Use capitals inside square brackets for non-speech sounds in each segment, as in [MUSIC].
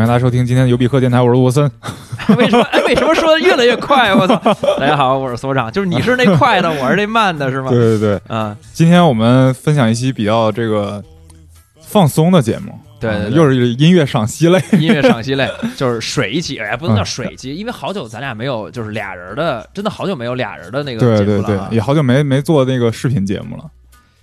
欢迎大家收听今天的尤比克电台，我是罗森。[LAUGHS] 为什么？哎，为什么说的越来越快？我操！大家好，我是所长，就是你是那快的，我是那慢的，是吗？对 [LAUGHS] 对对，嗯，今天我们分享一期比较这个放松的节目，对对对啊又是音乐赏析类。音乐赏析类，就是水一期，哎，不能叫水起，因为好久咱俩没有就是俩人的，真的好久没有俩人的那个对对对节目了啊，也好久没没做那个视频节目了。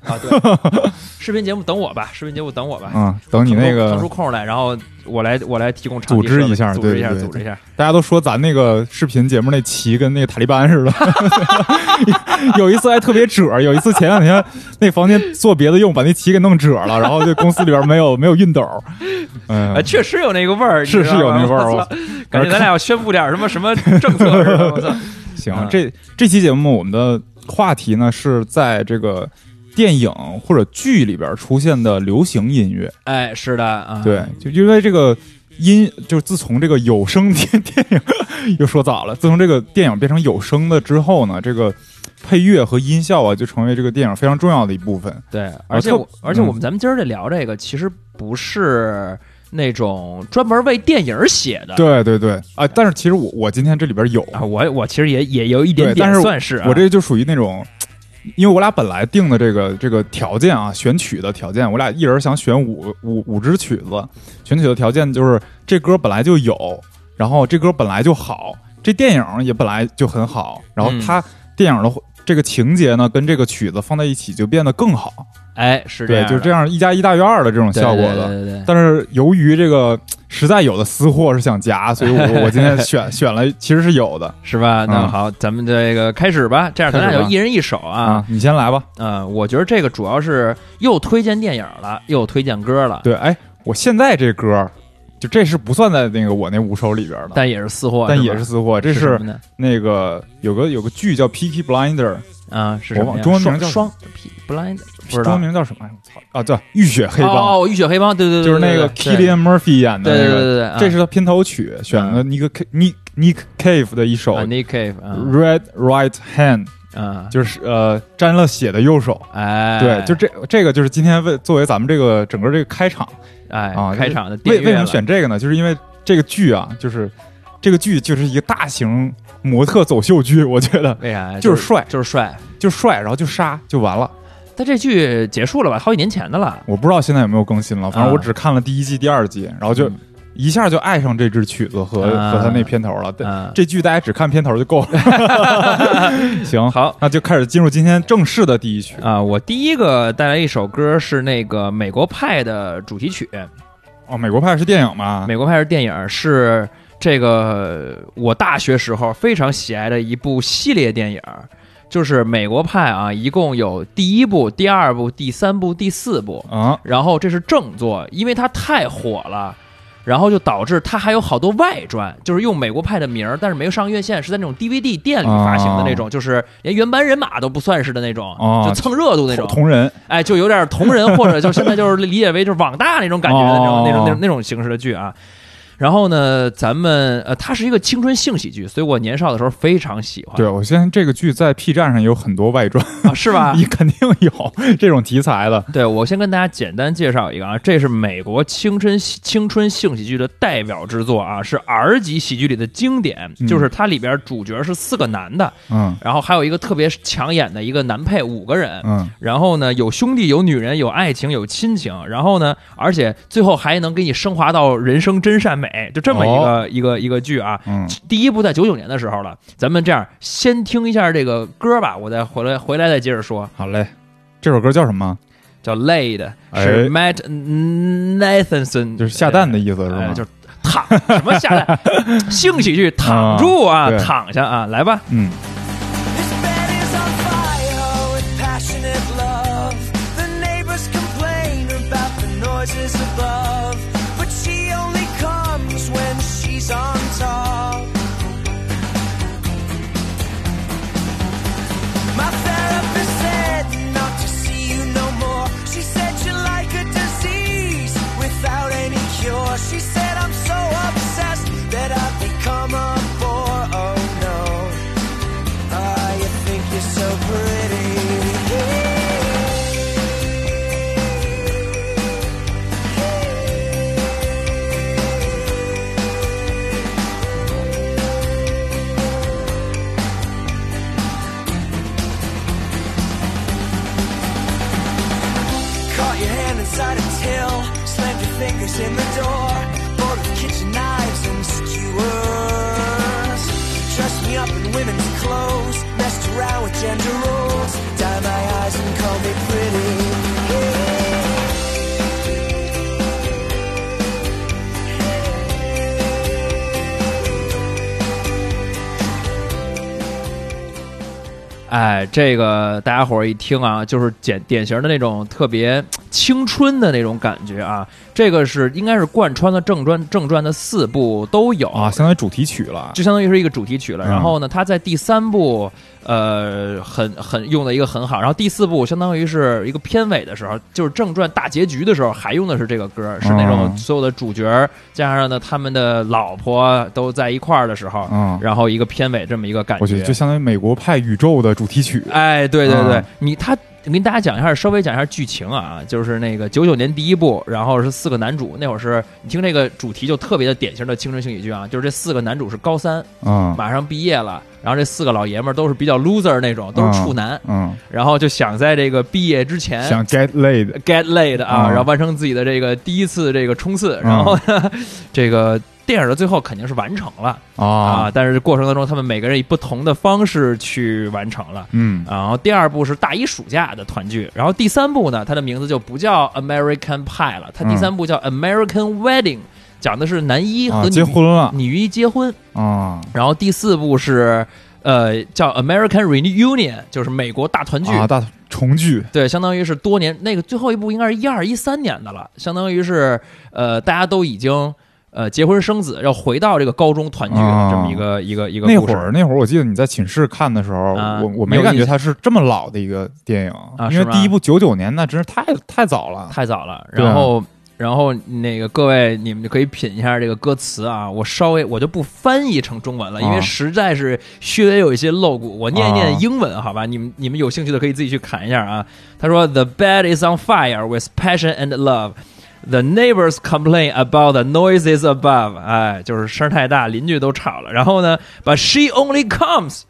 啊，对，[LAUGHS] 视频节目等我吧，视频节目等我吧，嗯，等你那个腾出，空来，然后我来我来提供场地组织一下组织一下，组织一下。大家都说咱那个视频节目那旗跟那个塔利班似的。[LAUGHS] 有一次还特别褶，有一次前两天那房间做别的用，把那旗给弄褶了，然后这公司里边没有没有熨斗。[LAUGHS] 嗯哎，，确实有那个味儿，是是有那味儿我操感觉咱俩要宣布点什么什么政策似的，我操！行嗯，这这期节目我们的话题呢是在这个电影或者剧里边出现的流行音乐。哎，是的啊，对，就因为这个音，就是自从这个有声电电影又说早了，自从这个电影变成有声的之后呢，这个配乐和音效啊，就成为这个电影非常重要的一部分。对，而且而且嗯我们咱们今儿这聊这个，其实不是那种专门为电影写的。对对对啊！但是其实我我今天这里边有，啊，我我其实也也有一点点但是算是啊我这就属于那种。因为我俩本来定的这个这个条件啊，选曲的条件，我俩一人想选五五五支曲子，选曲的条件就是这歌本来就有，然后这歌本来就好，这电影也本来就很好，然后嗯。它电影的这个情节呢，跟这个曲子放在一起就变得更好，哎，是这对，样的，就是这样一加一大于二的这种效果的。对对但是由于这个实在有的私货是想夹，所以我 [LAUGHS] 我今天选选了，其实是有的是吧？那嗯好，咱们这个开始吧。这样咱俩就一人一首啊。啊。你先来吧。嗯，我觉得这个主要是又推荐电影了，又推荐歌了，对，哎，我现在这歌，就这是不算在那个我那五首里边的，但也是私货，但也是私货。这是？那个有个有个剧叫《Peaky Blinder》，啊，是中文名叫双双 blind，不知道中文。名叫什么？哎我操啊，叫《浴血黑帮》，浴血黑帮，对对对，就是那个对对 Killian Murphy 演的对那个，对对对对，这是他片头曲，选的 Nick Nick Nick Cave 的一首啊《Nick Cave 啊 Red Right Hand》，啊，就是呃沾了血的右手。哎，对，就这这个就是今天为作为咱们这个整个这个开场哎啊，开场的为为什么选这个呢？就是因为这个剧啊，就是这个剧就是一个大型模特走秀剧，我觉得为啥呀？就是帅就是帅。就是帅，然后就杀就完了。但这剧结束了吧？好几年前的了。我不知道现在有没有更新了，反正啊我只看了第一季、第二季，然后就嗯一下就爱上这支曲子和啊和他那片头了。这剧大家只看片头就够了。[LAUGHS] 行，好那就开始进入今天正式的第一曲。啊，我第一个带来一首歌是那个《美国派》的主题曲，哦，美国派是电影吗？美国派》是电影，是这个我大学时候非常喜爱的一部系列电影。就是《美国派》啊，一共有第一部、第二部、第三部、第四部，啊，然后这是正作，因为它太火了，然后就导致它还有好多外传，就是用美国派的名儿，但是没有上院线，是在那种 DVD 店里发行的那种，就是连原班人马都不算是的那种，哦就蹭热度那种。同同人哎，就有点同人，或者就现在就是理解为就是网大那种感觉的那种、哦那种那种那种形式的剧啊。然后呢，咱们呃，它是一个青春性喜剧，所以我年少的时候非常喜欢。对我现在这个剧在 P 站上有很多外传，啊，是吧？[LAUGHS] 你肯定有这种题材的。对，我先跟大家简单介绍一个啊，这是美国青春青春性喜剧的代表之作啊，是 R 级喜剧里的经典，嗯就是它里边主角是四个男的，嗯然后还有一个特别抢眼的一个男配，五个人。嗯，然后呢，有兄弟，有女人，有爱情，有亲情。然后呢，而且最后还能给你升华到人生真善美，就这么一个、一个一个剧啊。嗯，第一部在九九年的时候了，咱们这样先听一下这个歌吧，我再回来回来再接着说。好嘞。这首歌叫什么？叫 Laid，哎是 Matt Nathanson，就是下蛋的意思是吗？呃就是躺什么下蛋，性喜剧躺住啊，对躺下啊，来吧。嗯 on top. My therapist said not to see you no more. She said you're like a disease without any cure. She fingers in the 哎，这个大家伙儿一听啊，就是典典型的那种特别青春的那种感觉啊。这个是应该是贯穿了正传正传的四部都有啊，相当于主题曲了。就相当于是一个主题曲了。嗯然后呢，他在第三部，呃，很很用的一个很好。然后第四部相当于是一个片尾的时候，就是正传大结局的时候，还用的是这个歌，是那种嗯所有的主角加上呢他们的老婆都在一块儿的时候，嗯，然后一个片尾这么一个感我觉得就相当于美国派宇宙的主题曲。哎，对对对，啊。你他我跟大家讲一下，稍微讲一下剧情啊，就是那个九九年第一部，然后是四个男主，那会儿是你听这个主题就特别的典型的青春性喜剧啊，就是这四个男主是高三，嗯马上毕业了，然后这四个老爷们儿都是比较 loser 那种，都是处男，嗯，然后就想在这个毕业之前想 get laid，get laid 啊，嗯然后完成自己的这个第一次这个冲刺，然后呢，[LAUGHS] 这个电影的最后肯定是完成了啊，啊，但是过程当中他们每个人以不同的方式去完成了。嗯然后第二部是大一暑假的团聚，然后第三部呢，它的名字就不叫 American Pie 了，它第三部叫 American Wedding，、讲的是男一和结婚了女一结婚。啊然后第四部是呃叫 American Reunion，就是美国大团聚。啊，大重聚对，相当于是多年那个最后一部应该是一二一三年的了，相当于是呃大家都已经呃结婚生子，要回到这个高中团聚的啊这么一个、一个一个那故事会儿那会儿，我记得你在寝室看的时候，啊我我没感觉它是这么老的一个电影，啊因为第一部九九年那真是太太早了。太早了。然后，然后那个各位，你们就可以品一下这个歌词啊。我稍微我就不翻译成中文了，因为啊实在是略微有一些露骨。我念一啊念英文，好吧？你们你们有兴趣的可以自己去看一下啊。他说：“The bed is on fire with passion and love.” The neighbors complain about the noises above，哎，就是声儿太大，邻居都吵了。然后呢，But she only comes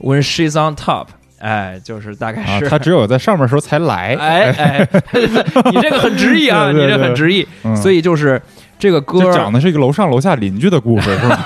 when she's on top，哎，就是大概是，啊他只有在上面时候才来。哎 [LAUGHS] 哎，[LAUGHS] 你这个很直译啊，[LAUGHS] 对对你这很直译，嗯。所以就是这个歌讲的是一个楼上楼下邻居的故事，是吧？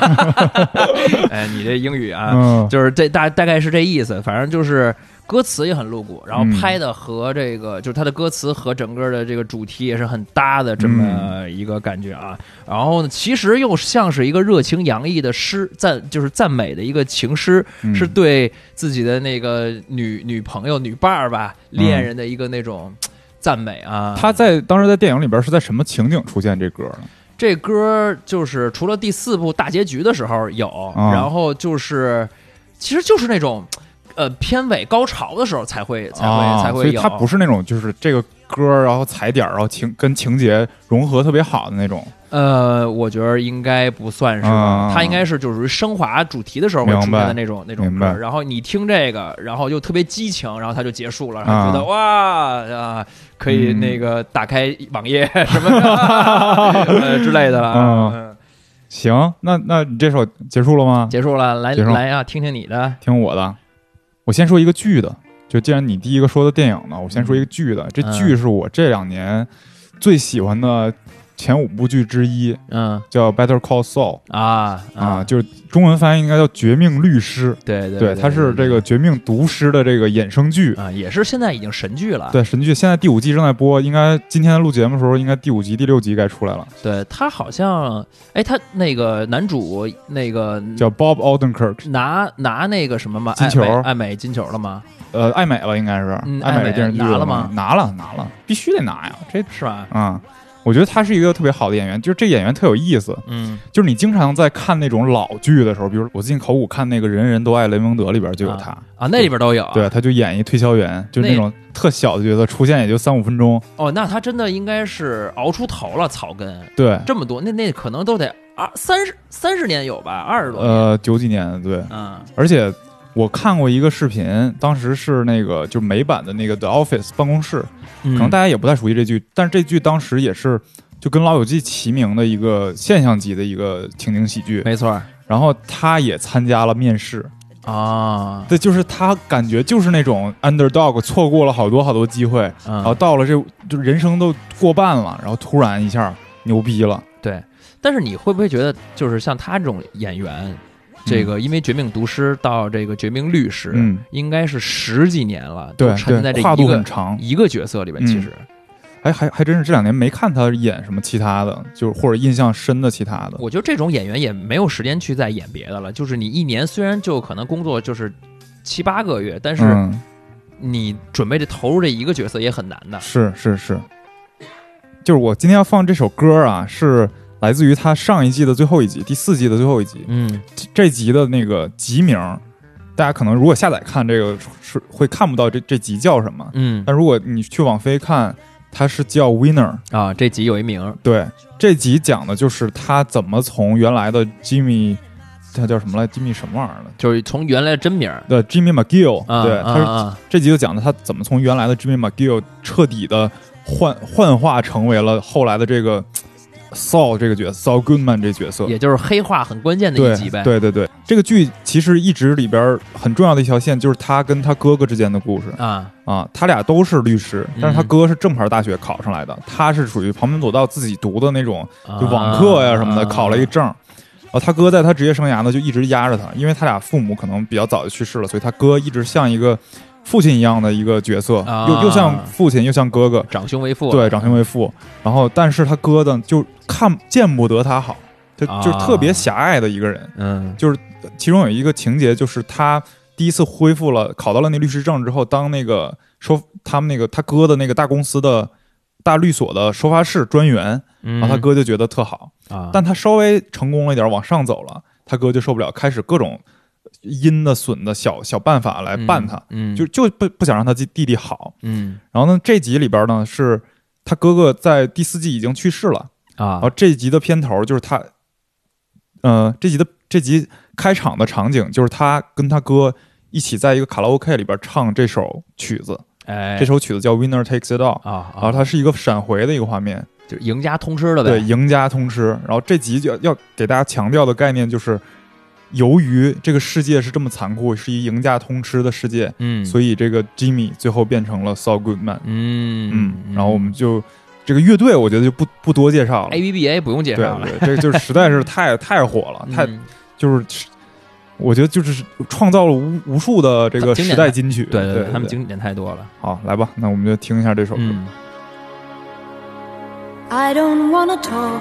哎，你这英语啊，嗯。就是这大大概是这意思，反正就是歌词也很露骨，然后嗯拍的和这个、就是他的歌词和整个的这个主题也是很搭的这么一个感觉啊。然后呢，其实又像是一个热情洋溢的诗赞，就是赞美的一个情诗，嗯是对自己的那个女女朋友、女伴儿吧、嗯恋人的一个那种。赞美啊！他在当时在电影里边是在什么情景出现这歌呢？这歌就是除了第四部大结局的时候有，啊然后就是其实就是那种呃片尾高潮的时候才会才会、啊，才会有。所以它不是那种就是这个歌，然后踩点儿，然后情跟情节融合特别好的那种。呃，我觉得应该不算是它应该是就是升华主题的时候会出现的那种那种。歌然后你听这个，然后又特别激情，然后它就结束了，然后啊觉得哇啊，可以嗯那个打开网页 [LAUGHS] 什么的呃之类的了啊。嗯行，那那你这首结束了吗？结束了，来来啊，听听你的。听我的，我先说一个剧的。就既然你第一个说的电影呢，我先说一个剧的。这嗯剧是我这两年最喜欢的前五部剧之一，嗯叫《Better Call Saul》啊啊，就是中文翻译应该叫《绝命律师》。对对对，它是这个《绝命毒师》的这个衍生剧。啊，也是现在已经神剧了。对，神剧现在第五季正在播，应该今天录节目的时候，应该第五集、第六集该出来了，对，他好像，哎，他那个男主那个叫 Bob Odenkirk，拿拿那个什么吗？金球爱美金球了吗？呃，爱美了应该是，嗯爱美电视剧拿了吗拿了，拿了，必须得拿呀，这是吧？啊、我觉得他是一个特别好的演员，就是这演员特有意思，嗯就是你经常在看那种老剧的时候，比如我最近考古看那个《人人都爱雷蒙德》里边就有他，啊，那里边都有。对，他就演一推销员，就是那那种特小的角色，出现也就三五分钟，哦，那他真的应该是熬出头了，草根对，这么多，那那可能都得二三十三十年有吧，二十多年。呃，九几年，对，嗯而且我看过一个视频，当时是那个就是美版的那个《The Office》办公室，可可能大家也不太熟悉这剧，但是这剧当时也是就跟《老友记》齐名的一个现象级的一个情景喜剧，没错。然后他也参加了面试，啊，对，就是他感觉就是那种 underdog，错过了好多好多机会，嗯。然后到了这就人生都过半了，然后突然一下牛逼了。对，但是你会不会觉得，就是像他这种演员，这个因为《绝命毒师》到这个《绝命律师》，嗯，应该是十几年了，对都沉在对，跨度这一个很长。一个角色里边。嗯其实，哎，还还真是这两年没看他演什么其他的，就是或者印象深的其他的。我觉得这种演员也没有时间去再演别的了。就是你一年虽然就可能工作就是七八个月，但是嗯，你准备这投入这一个角色也很难的。是是是，就是我今天要放这首歌啊，是来自于他上一季的最后一集，第四季的最后一集。嗯这集的那个集名，大家可能如果下载看这个是会看不到这这集叫什么，嗯但如果你去网飞看，它是叫 Winner。啊，这集有一名对，这集讲的就是他怎么从原来的 Jimmy，他叫什么来？Jimmy 什么玩意儿的？就是从原来的真名儿的 Jimmy McGill，、啊，对，他是、啊啊这集就讲的他怎么从原来的 Jimmy McGill 彻底的幻幻化成为了后来的这个 Saul 这个角色，Saul Goodman 这角色。也就是黑化很关键的一集呗。对对对，这个剧其实一直里边很重要的一条线就是他跟他哥哥之间的故事啊，啊，他俩都是律师，但是他嗯哥是正牌大学考上来的，他是属于旁门左道自己读的那种，就啊网课呀什么的，啊考了一证。哦，他哥在他职业生涯呢就一直压着他，因为他俩父母可能比较早就去世了，所以他哥一直像一个父亲一样的一个角色，啊。又又像父亲又像哥哥，长兄为父，对，长兄为父。然后，但是他哥呢就看见不得他好，就就啊特别狭隘的一个人。嗯。就是其中有一个情节就是他第一次恢复了考到了那律师证之后，当那个收他们那个他哥的那个大公司的大律所的收发室专员，嗯，然后他哥就觉得特好，啊，但他稍微成功了一点，往上走了，他哥就受不了，开始各种阴的损的小小办法来办他，嗯，就就不不想让他弟弟弟好。嗯。然后呢，这集里边呢是他哥哥在第四季已经去世了，啊。然后这一集的片头就是他，呃，这集的这集开场的场景就是他跟他哥一起在一个卡拉 OK 里边唱这首曲子，哎，这首曲子叫《Winner Takes It All》，啊，然后它是一个闪回的一个画面，就是赢家通吃了呗，对，赢家通吃。然后这集就要要给大家强调的概念就是，由于这个世界是这么残酷，是一赢家通吃的世界，嗯，所以这个 Jimmy 最后变成了 Saul Goodman。嗯嗯，然后我们就这个乐队，我觉得就不不多介绍了。A B B A 不用介对绍了，对，这就是实在是 [LAUGHS] 太太火了，太嗯就是，我觉得就是创造了无无数的这个时代金曲。对对，他们经典太多了，好来吧，那我们就听一下这首歌。嗯 I don't wanna talk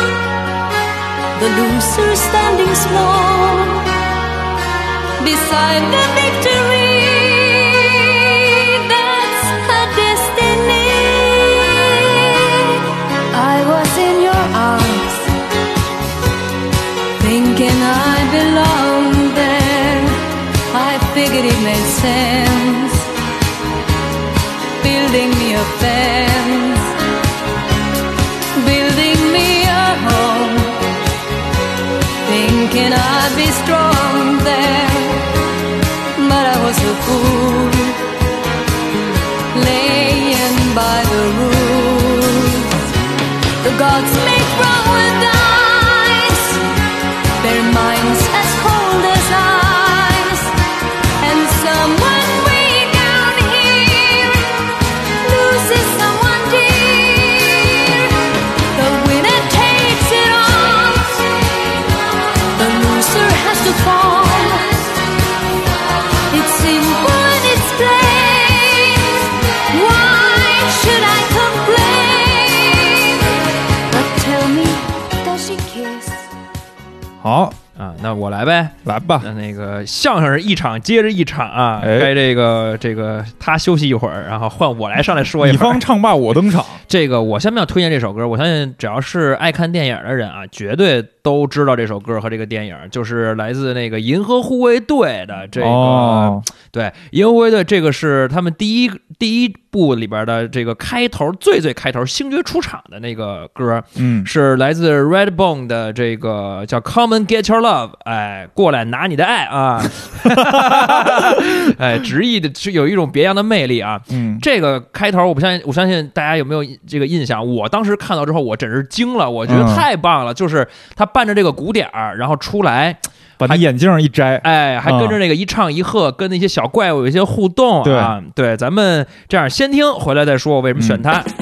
the loser standing small beside the victory. That's her destiny. I was in your arms, thinking I belonged there. I figured it made sense I'd be strong there, but I was a fool, laying by the rules. The gods 来呗。来吧，那那个相声是一场接着一场啊，哎该这个这个他休息一会儿，然后换我来上来说一你会儿方。唱罢我登场，[LAUGHS] 这个我下面要推荐这首歌，我相信只要是爱看电影的人啊，绝对都知道这首歌和这个电影，就是来自那个银河护卫队的这个。哦对，银河护卫队这个是他们第一第一部里边的这个开头最最开头星爵出场的那个歌，嗯，是来自 Redbone 的这个叫 Come and Get Your Love，哎，过来拿你的爱啊，[LAUGHS] 哎，直译的是有一种别样的魅力啊。嗯，这个开头，我不相信，我相信大家有没有这个印象？我当时看到之后，我真是惊了，我觉得嗯太棒了，就是他伴着这个鼓点儿，然后出来，把他眼镜一摘，哎，还跟着那个一唱一和，跟那些小怪物有一些互动啊。对，咱们这样先听，回来再说我为什么选它。What's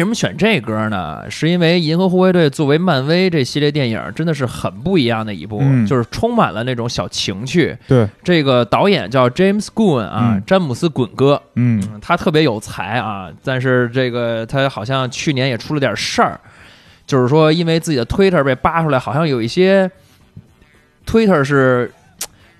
什么选这歌呢？是因为《银河护卫队》作为漫威这系列电影，真的是很不一样的一部，嗯。就是充满了那种小情趣。对，这个导演叫 James Gunn 啊，嗯。詹姆斯·滚哥，嗯，嗯他特别有才啊，但是这个他好像去年也出了点事儿，就是说因为自己的 Twitter 被扒出来，好像有一些 Twitter 是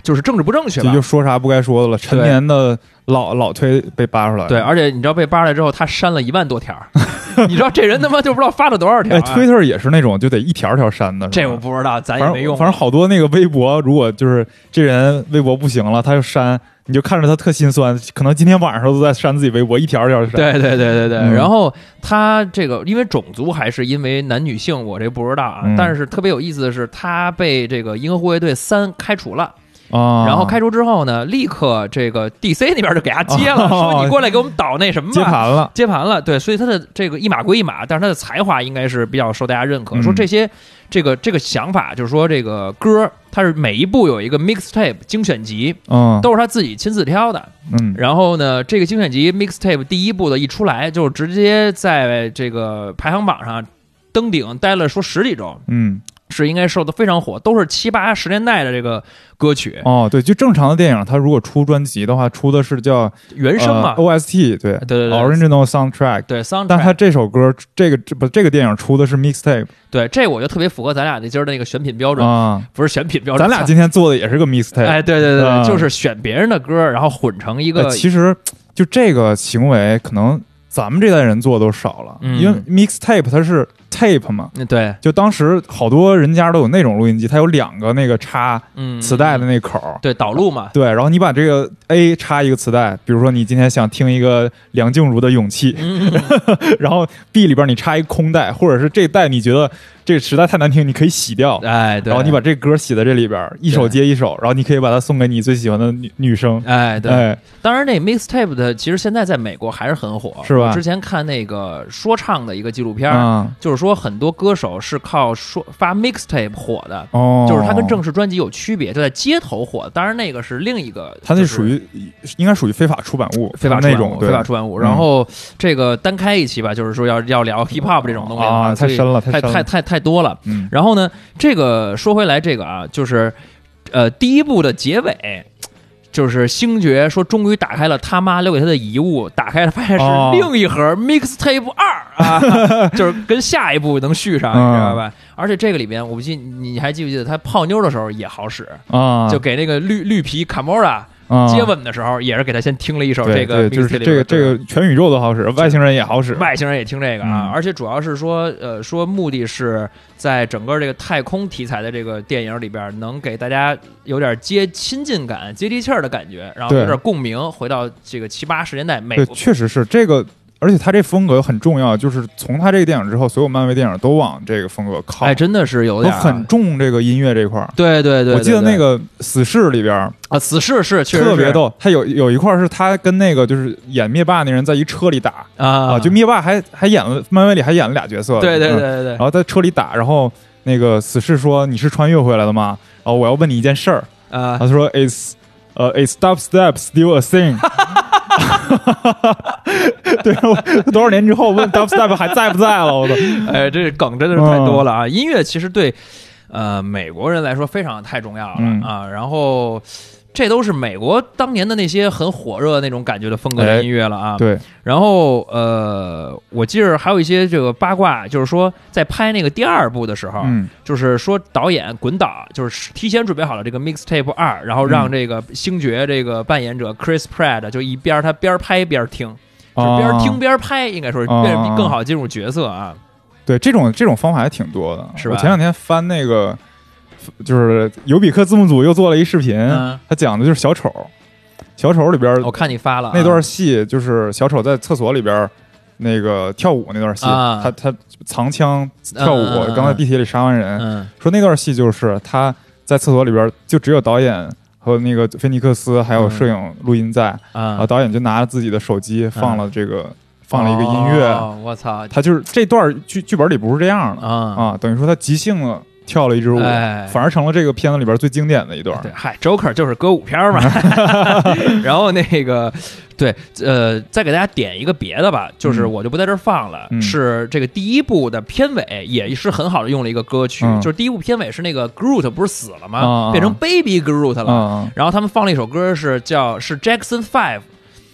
就是政治不正确吧这就？说啥不该说的了，陈年的老老推被扒出来了，对，而且你知道被扒出来之后，他删了一万多条，[LAUGHS] 你知道这人他妈就不知道发了多少条、哎啊。，Twitter 也是那种就得一条条删的，这我不知道，咱也没用反正好多那个微博，如果就是这人微博不行了，他就删，你就看着他特心酸，可能今天晚上都在删自己微博，一条一条删。对对对对对，嗯然后他这个因为种族还是因为男女性，我这不知道啊。嗯但是特别有意思的是，他被这个《银河护卫队三》开除了。啊，然后开除之后呢，立刻这个 DC 那边就给他接了，哦。说你过来给我们导那什么吧。接盘了，接盘了，对，所以他的这个一码归一码，但是他的才华应该是比较受大家认可。嗯。说这些这个这个想法，就是说这个歌，他是每一部有一个 mixtape 精选集，嗯。都是他自己亲自挑的。嗯。然后呢，这个精选集 mixtape 第一部的一出来，就直接在这个排行榜上登顶，待了说十几周，嗯，是应该受的非常火，都是七八十年代的这个歌曲。哦，对，就正常的电影，它如果出专辑的话，出的是叫原声嘛。呃、OST，对对对对，Original Soundtrack。对 soundtrack，但它这首歌，这个这不这个电影出的是 mixtape 对这我就特别符合咱俩那今儿的那个选品标准，啊，不是选品标准，咱俩今天做的也是个 mixtape。哎，对对对就是选别人的歌，然后混成一个呃，其实就这个行为，可能咱们这代人做都少了，嗯。因为 mixtape 它是 tape 嘛，嗯对，就当时好多人家都有那种录音机，它有两个那个插嗯，磁带的那口儿。对导录嘛，对，然后你把这个 A 插一个磁带，比如说你今天想听一个梁静茹的《勇气》，嗯，[LAUGHS] 然后 B 里边你插一个空带，或者是这带你觉得这个实在太难听，你可以洗掉，哎，对，然后你把这歌洗在这里边，一首接一首，然后你可以把它送给你最喜欢的女女生。哎，对，哎，当然，那 mixtape 的其实现在在美国还是很火，是吧我之前看那个说唱的一个纪录片就是说很多歌手是靠说发 mixtape 火的，哦，就是它跟正式专辑有区别，就在街头火。当然，那个是另一个，他那就是属于应该属于非法出版物，非法那种非法出版物。嗯然后这个单开一期吧，就是说要要聊 hip hop 这种东西啊太深了太深了太太太太多了。嗯然后呢，这个说回来，这个啊，就是呃，第一部的结尾。就是星爵说，终于打开了他妈留给他的遗物，打开了发现是哦另一盒 mixtape 二啊，[LAUGHS] 就是跟下一部能续上，你知道吧？而且这个里边，我不记你还记不记得他泡妞的时候也好使，啊，就给那个绿绿皮卡莫拉啊接吻的时候，也是给他先听了一首这个，就是这个这个全宇宙都好使，外星人也好使，外星人也听这个啊，嗯而且主要是说，呃，说目的是在整个这个太空题材的这个电影里边，能给大家有点接亲近感、接地气儿的感觉，然后有点共鸣，回到这个七八十年代美对，国。确实是这个。而且他这风格很重要，就是从他这个电影之后，所有漫威电影都往这个风格靠，哎，真的是有都点儿。很重这个音乐这块儿。对对对，我记得那个《死侍》里边儿啊，死侍是确实特别逗，他有有一块儿是他跟那个就是演灭霸那人在一车里打。啊。啊，就灭霸还还演了漫威里还演了俩角色，对对对嗯。对对然后在车里打，然后那个死侍说你是穿越回来的吗？然后我要问你一件事儿，啊，他说 is 呃 is dubstep still a thing？[LAUGHS] [LAUGHS] [LAUGHS] 对，我多少年之后问 dubstep 还在不在了？我都哎，这梗真的是太多了啊！音乐其实对呃美国人来说非常太重要了、嗯啊，然后。这都是美国当年的那些很火热的那种感觉的风格的哎音乐了啊。对，然后呃，我记着还有一些这个八卦，就是说在拍那个第二部的时候，嗯就是说导演滚导就是提前准备好了这个 mixtape 二，然后让嗯这个星爵这个扮演者 Chris Pratt 就一边他边拍边听，就边听边拍，应该说变更好进入角色啊。对，这种这种方法还挺多的，是吧？我前两天翻那个，就是尤比克字幕组又做了一视频，嗯他讲的就是小丑，小丑里边我看你发了啊那段戏，就是小丑在厕所里边那个跳舞那段戏，啊他他藏枪跳舞，刚在地铁里杀完人，嗯。说那段戏就是他在厕所里边，就只有导演和那个菲尼克斯还有摄影录音在，啊后，导演就拿着自己的手机放了这个、放了一个音乐，哦我操。他就是这段剧剧本里不是这样的啊！啊，等于说他即兴的跳了一支舞，哎反而成了这个片子里边最经典的一段。对，嗨，Joker 就是歌舞片儿嘛。[LAUGHS] [LAUGHS] 然后那个，对，呃，再给大家点一个别的吧，就是嗯我就不在这儿放了，嗯是这个第一部的片尾，也是很好的用了一个歌曲，嗯就是第一部片尾是那个 Groot 不是死了吗？啊变成 Baby Groot 了。啊然后他们放了一首歌是叫是 Jackson Five，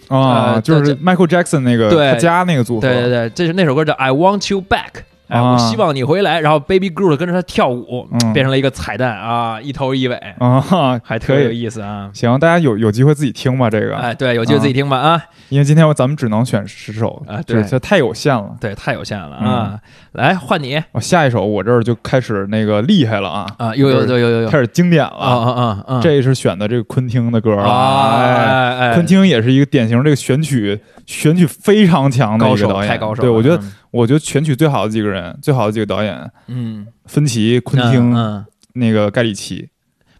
啊，呃就是 Michael Jackson 那个对他家那个组合，对对对，这是那首歌叫 I Want You Back。哎，啊我希望你回来，然后 Baby Groot 跟着他跳舞，嗯变成了一个彩蛋啊，一头一尾，啊，还特别有。意思啊！行，大家有有机会自己听吧，这个，哎，对，有机会自己听吧啊！因为今天我咱们只能选十首啊对这这太有限了。对，太有限了嗯啊！来换你我下一首我这儿就开始那个厉害了啊啊！有有有有有有开始经典了啊啊啊啊！这是选的这个昆汀的歌啊哎，昆汀也是一个典型这个选曲选曲非常强的高手一个导演，太高手了，对我觉得嗯我觉得全曲最好的几个人，最好的几个导演，嗯，芬奇、昆汀、嗯，嗯那个盖里奇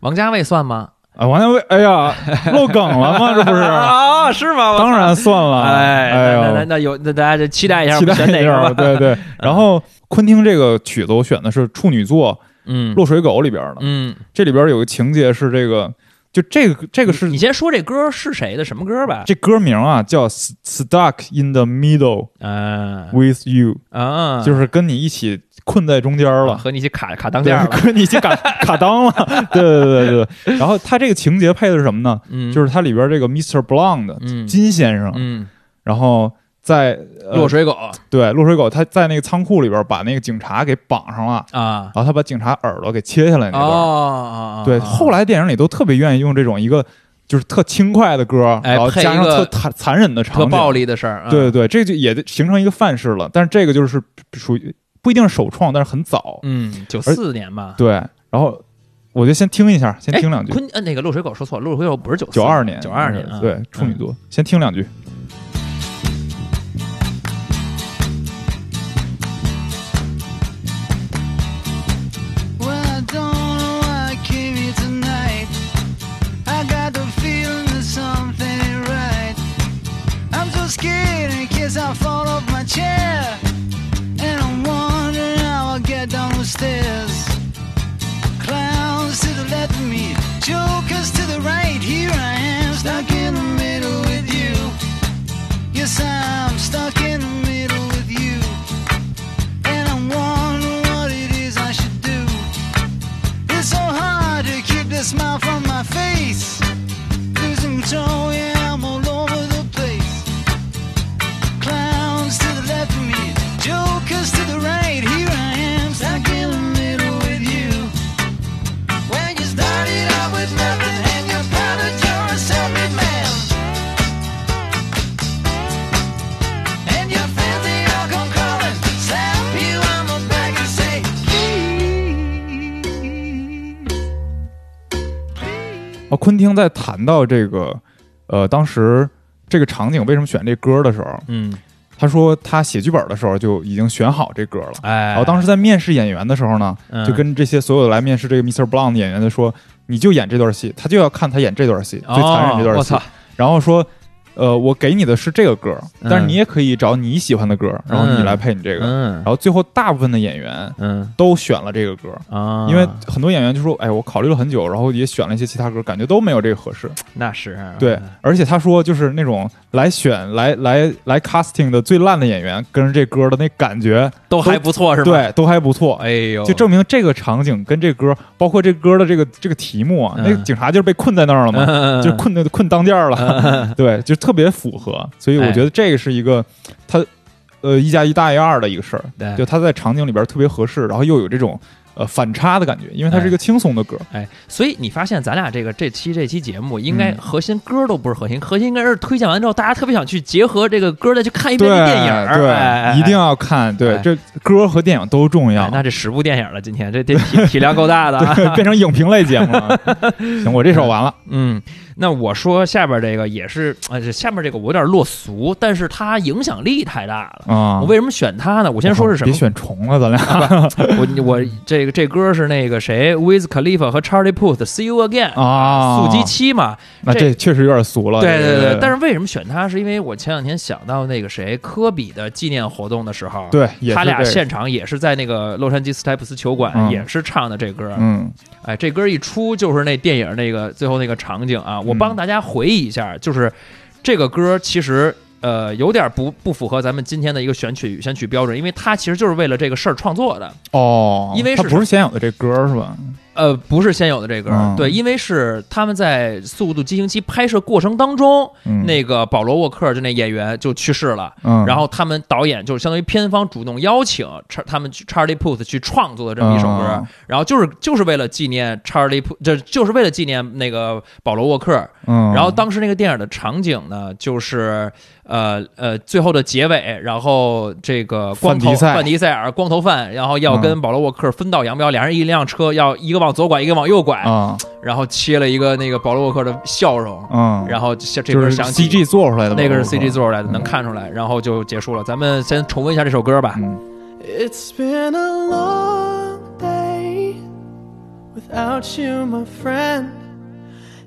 王家卫算吗？啊，王家卫，哎呀，[LAUGHS] 漏梗了吗？[LAUGHS] 这不是？啊，是吗？当然算了，哎，那那那那有那大家就期待一下，期待一下？[LAUGHS] 对对。然后昆汀这个曲子我选的是处女座嗯《落水狗》里边的，嗯，这里边有个情节是这个，就这个这个是你先说这歌是谁的什么歌吧？这歌名啊，叫《Stuck in the Middle 嗯 with You》，啊，就是跟你一起困在中间了。和你一起卡卡当对家，了，[LAUGHS] 和你一起卡 [LAUGHS] 卡裆了，对对对对对。然后他这个情节配的是什么呢？嗯，就是它里边这个 Mr. Blonde 嗯金先生，嗯，然后在呃落水狗对落水狗，他在那个仓库里边把那个警察给绑上了，啊，然后他把警察耳朵给切下来那段。哦，对，后来电影里都特别愿意用这种一个就是特轻快的歌，哎然后加上特残残忍的场景，特暴力的事儿，啊对对对，这就也形成一个范式了。但是这个就是属于不一定是首创，但是很早。嗯，九四年吧，对，然后我就先听一下，先哎听两句。昆呃那个落水狗说错了，落水狗不是九九二年，九二年啊，对，处女座，先听两句。昆汀在谈到这个，呃，当时这个场景为什么选这歌的时候，嗯，他说他写剧本的时候就已经选好这歌了。哎，然后当时在面试演员的时候呢，嗯就跟这些所有来面试这个 Mr. Brown 的演员的说，你就演这段戏，他就要看他演这段戏，最残忍这段戏哦我操。，然后说，呃，我给你的是这个歌，嗯但是你也可以找你喜欢的歌，然后你来配你这个。嗯然后最后大部分的演员嗯都选了这个歌。啊，因为很多演员就说：“哎，我考虑了很久，然后也选了一些其他歌，感觉都没有这个合适。那是啊对，而且他说，就是那种来选、来来来 casting 的最烂的演员，跟着这歌的那感觉，都还不错是吧？，对，都还不错。哎呦，就证明这个场景跟这歌，包括这歌的这个这个题目啊，嗯那个警察就是被困在那儿了嘛，嗯就困的困当间儿了，对，就特别符合。所以我觉得这个是一个它呃一加一大于二的一个事儿，对就它在场景里边特别合适，然后又有这种呃反差的感觉，因为它是一个轻松的歌。哎，所以你发现咱俩这个这期这期节目，应该嗯核心歌都不是核心，核心应该是推荐完之后，大家特别想去结合这个歌再去看一对遍这电影儿，对，一定要看。对，哎这歌和电影都重要哎。那这十部电影了，今天这这体体量够大的 [LAUGHS] 变成影评类节目了。[LAUGHS] 行，我这首完了。嗯，那我说下边这个也是，呃，[TSK] 这下面这个我有点落俗，但是它影响力太大了。啊，我为什么选它呢？我先说是什么别？选重了，咱俩 [LAUGHS] 我我这个这歌是那个谁，Wiz Khalifa 和 Charlie Puth 的 See You Again 啊速激七嘛。那这确实有点俗了。对这个对对，但是为什么选它？是因为我前两天想到那个谁科比的纪念活动的时候，对，他俩现场也是在那个洛杉矶斯台普斯球馆，嗯也是唱的这歌。嗯哎，这歌一出就是那电影那个最后那个场景啊，我嗯帮大家回忆一下，就是这个歌其实。呃，有点不不符合咱们今天的一个选曲选曲标准，因为它其实就是为了这个事儿创作的。哦，因为是它不是先有的这歌是吧？呃，不是先有的这歌，嗯。对，因为是他们在《速度激情七》拍摄过程当中，嗯。那个保罗沃克就那演员就去世了，嗯，然后他们导演就是相当于片方主动邀请查他们去 Charlie Puth 去创作的这么一首歌，嗯。然后就是就是为了纪念 Charlie Puth，这就是为了纪念那个保罗沃克。嗯，然后当时那个电影的场景呢，就是呃呃最后的结尾，然后这个光头范迪塞范迪塞尔光头范，然后要跟嗯保罗沃克分道扬镳，俩人一辆车要一个往左拐，一个往右拐，啊然后切了一个那个保罗沃克的笑容，嗯，然后这这就是歌响起。CG 做出来的吧，那个是 CG 做出来的，能看出来，然后就结束了。咱们先重温一下这首歌吧。嗯 It's been a long day without you, my friend.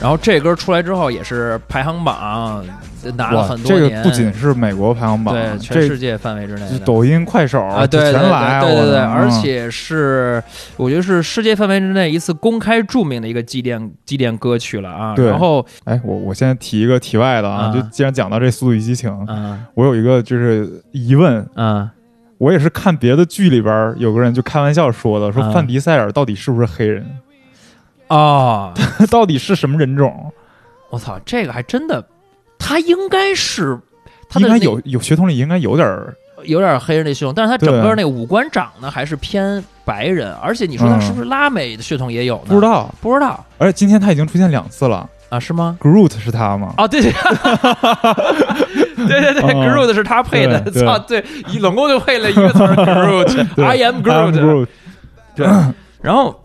然后这歌出来之后，也是排行榜拿了很，多年，这个不仅是美国排行榜，对全世界范围之内的。抖音、快手啊，对全来，对对对，而嗯且是我觉得是世界范围之内一次公开著名的一个祭奠祭奠歌曲了啊。对。然后，哎，我我现在提一个题外的啊，啊。就既然讲到这《速度与激情》，嗯我有一个就是疑问，嗯，我也是看别的剧里边有个人就开玩笑说的，说啊。范迪塞尔到底是不是黑人，哦，他 [LAUGHS] 到底是什么人种？我操，这个还真的，他应该是。他的那应该有有血统里应该有点儿有点黑人的血统，但是他整对个那个五官长得还是偏白人，而且你说他嗯是不是拉美的血统也有呢？不知，道。不知道而且今天他已经出现两次了啊？是吗？，Groot 是他吗？哦，对对，对对 [LAUGHS] 对哦，Groot 是他配的，对对操，对，一总共就配了一个词儿，[LAUGHS] Groot，I am Groot，Groot 对，然后。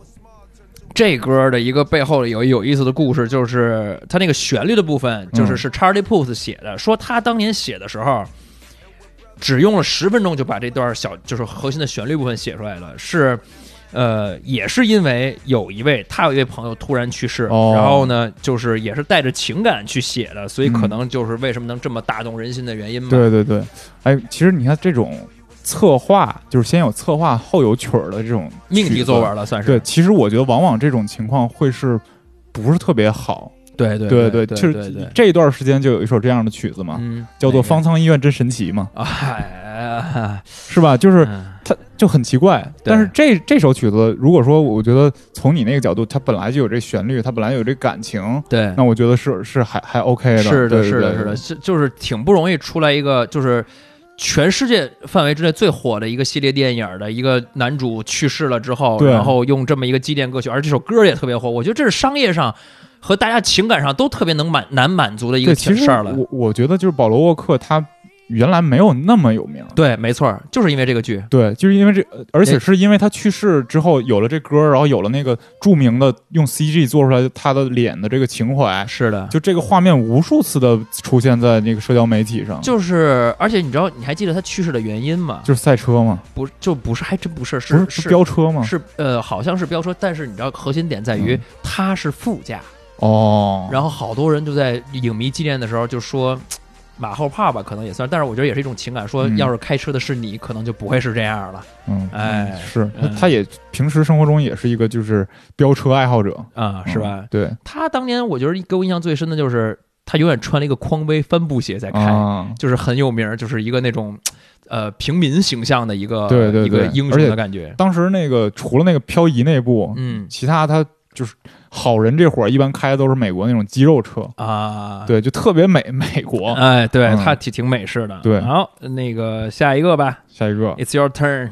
这歌的一个背后有有意思的故事，就是它那个旋律的部分，就是嗯是 Charlie Puth 写的，说他当年写的时候，只用了十分钟就把这段小就是核心的旋律部分写出来了，是。呃，也是因为有一位他有一位朋友突然去世，哦然后呢，就是也是带着情感去写的，所以可嗯能就是为什么能这么打动人心的原因嘛。对对对，哎，其实你看这种策划，就是先有策划后有曲儿的这种命题作文了，算是。对，其实我觉得往往这种情况会是不是特别好。对对对对就是对对，这一段时间就有一首这样的曲子嘛，嗯，叫做《方舱医院真神奇》嘛，哎，是吧？就是嗯。它就很奇怪，对。但是这这首曲子，如果说我觉得从你那个角度，它本来就有这旋律，它本来有这感情，对，那我觉得是是还还 OK 的。是的，是的，是的，是就是挺不容易出来一个就是。全世界范围之内最火的一个系列电影的一个男主去世了之后，然后用这么一个纪念歌曲，而这首歌也特别火。我觉得这是商业上和大家情感上都特别能满难满足的一个，事儿了。我我觉得就是保罗沃克他原来没有那么有名。对，没错，就是因为这个剧。对，就是因为这，呃而且是因为他去世之后有了这歌，然后有了那个著名的用 CG 做出来他的脸的这个情怀，是的，就这个画面无数次的出现在那个社交媒体上，就是，而且你知道，你还记得他去世的原因吗？就是赛车吗，不，就不是，还真不是，不是是是飙车吗？是呃，好像是飙车，但是你知道核心点在于嗯他是副驾，哦，然后好多人就在影迷纪念的时候就说。马后炮吧，可能也算，但是我觉得也是一种情感。说嗯。要是开车的是你，可能就不会是这样了。嗯，哎嗯是。他也平时生活中也是一个就是飙车爱好者，啊，是吧？嗯？对，他当年我觉得给我印象最深的就是他永远穿了一个匡威帆布鞋在开，啊，就是很有名，就是一个那种呃平民形象的一个对对对一个英雄的感觉。当时那个除了那个漂移那部，嗯。其他他就是好人这伙儿一般开的都是美国那种肌肉车，啊，对，就特别美 [LAUGHS] 美国。哎，对嗯。他挺挺美式的。对。好，那个下一个吧。下一个，，It's your turn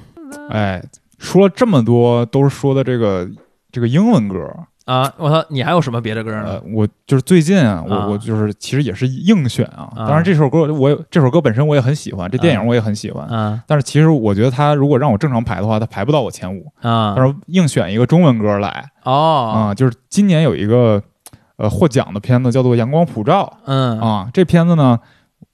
哎，说了这么多，都是说的这个这个英文歌。啊！我操，你还有什么别的歌呃？，我就是最近啊，我啊我就是其实也是硬选啊。啊当然这首歌我也这首歌本身我也很喜欢，这电影我也很喜欢。啊但是其实我觉得他如果让我正常排的话，他排不到我前五。啊但是硬选一个中文歌来哦，啊，就是今年有一个呃获奖的片子叫做《阳光普照》嗯啊，这片子呢，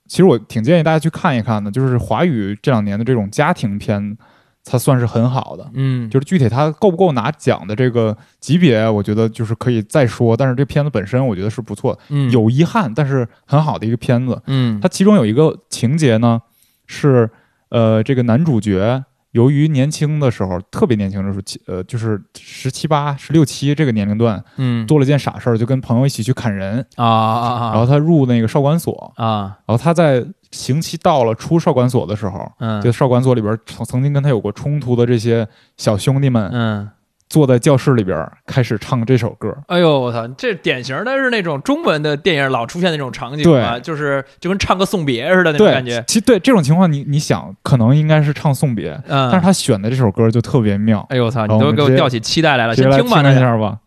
其实我挺建议大家去看一看的，就是华语这两年的这种家庭片，它算是很好的。嗯，就是具体它够不够拿奖的这个级别，我觉得就是可以再说。但是这片子本身我觉得是不错的，嗯有遗憾，但是很好的一个片子。嗯它其中有一个情节呢，是呃这个男主角由于年轻的时候特别年轻的时候，呃就是十七八、十六七这个年龄段嗯。做了件傻事儿，就跟朋友一起去砍人，啊啊然后他入那个少管所，啊啊。然后他在刑期到了出少管所的时候。嗯。就少管所里边曾曾经跟他有过冲突的这些小兄弟们，嗯。坐在教室里边开始唱这首歌。哎呦我操，这典型的是那种中文的电影老出现那种场景啊，对就是就跟唱个送别似的那种，感觉。其实对这种情况你，你想可能应该是唱送别，嗯，但是他选的这首歌就特别妙，哎呦我操，你都给我吊起期待来了，来先听吧，那一下吧。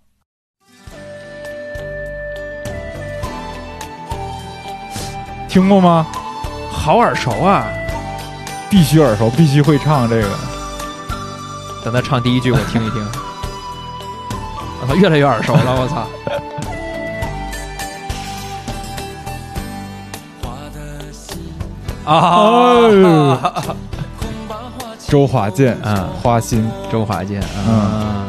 听过吗？好耳熟啊！必须耳熟，必须会唱这个。等他唱第一句，我听一听。我操，越来越耳熟了，我操！[LAUGHS] 啊，[LAUGHS] 周华健，嗯。花心，周华健，嗯，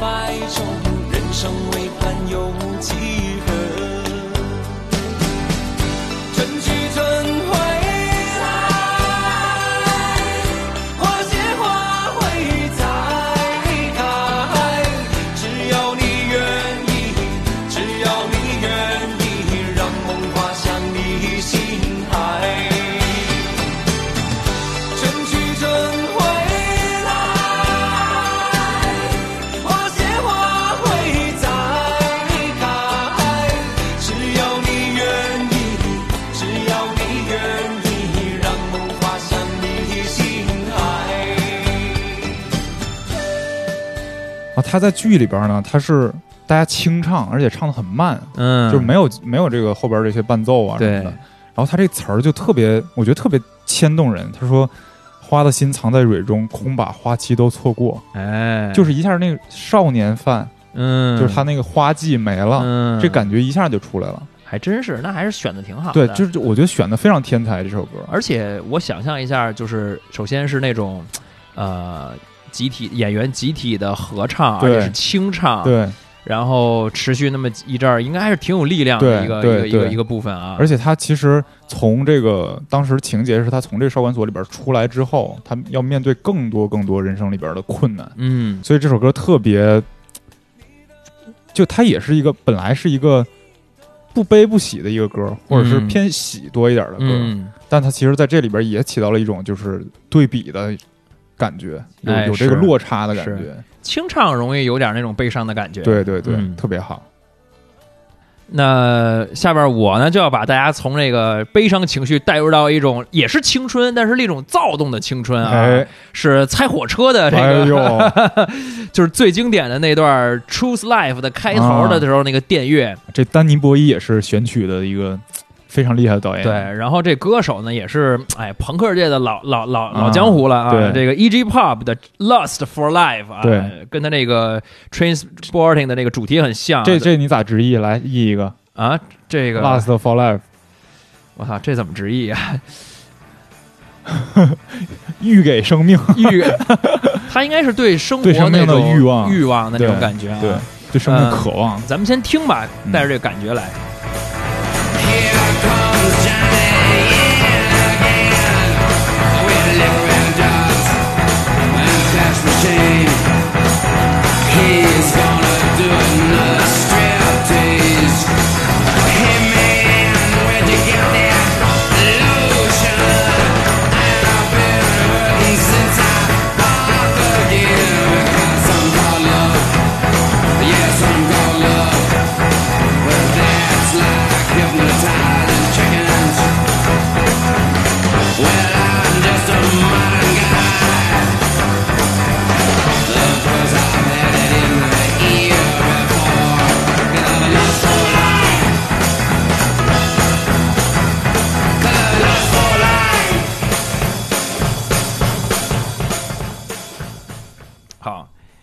百种，人生为盼有几他在剧里边呢，他是大家清唱，而且唱的很慢，嗯，就是没有没有这个后边这些伴奏啊什么的。然后他这词儿就特别，我觉得特别牵动人。他说：“花的心藏在蕊中，空把花期都错过。哎，就是一下那个少年范，嗯，就是他那个花季没了，嗯，这感觉一下就出来了。还真是，那还是选的挺好的。对，就是我觉得选的非常天才这首歌。而且我想象一下，就是首先是那种，呃，集体演员集体的合唱，而对且是清唱，，对，然后持续那么一阵儿，应该还是挺有力量的一个一个一个一个部分啊。而且他其实从这个当时情节是他从这个少管所里边出来之后，他要面对更多更多人生里边的困难，嗯，所以这首歌特别，就它也是一个本来是一个不悲不喜的一个歌，或者是嗯偏喜多一点的歌，嗯，但它其实在这里边也起到了一种就是对比的感觉，有、哎有这个落差的感觉。清唱容易有点那种悲伤的感觉。对对对，嗯特别好。那下边我呢就要把大家从这个悲伤情绪带入到一种也是青春，但是那种躁动的青春啊，哎是猜火车的这个，哎，[LAUGHS] 就是最经典的那段《Truth Life》的开头的时候那个电乐，这丹尼博伊也是选曲的一个非常厉害的导演。对，然后这歌手呢也是哎朋克界的老老老老啊江湖了啊，对这个 E.G. Pop 的《Lust for Life》啊，对，跟他那个 Transporting 的那个主题很像，这这你咋直译？来译一个啊这个 Lust for Life，我操，这怎么直译啊？[LAUGHS] 欲给生命，[LAUGHS] 欲，他应该是对生活对生命的那种欲望欲望的那种感觉啊。对，对生命嗯渴望。咱们先听吧，嗯带着这个感觉来。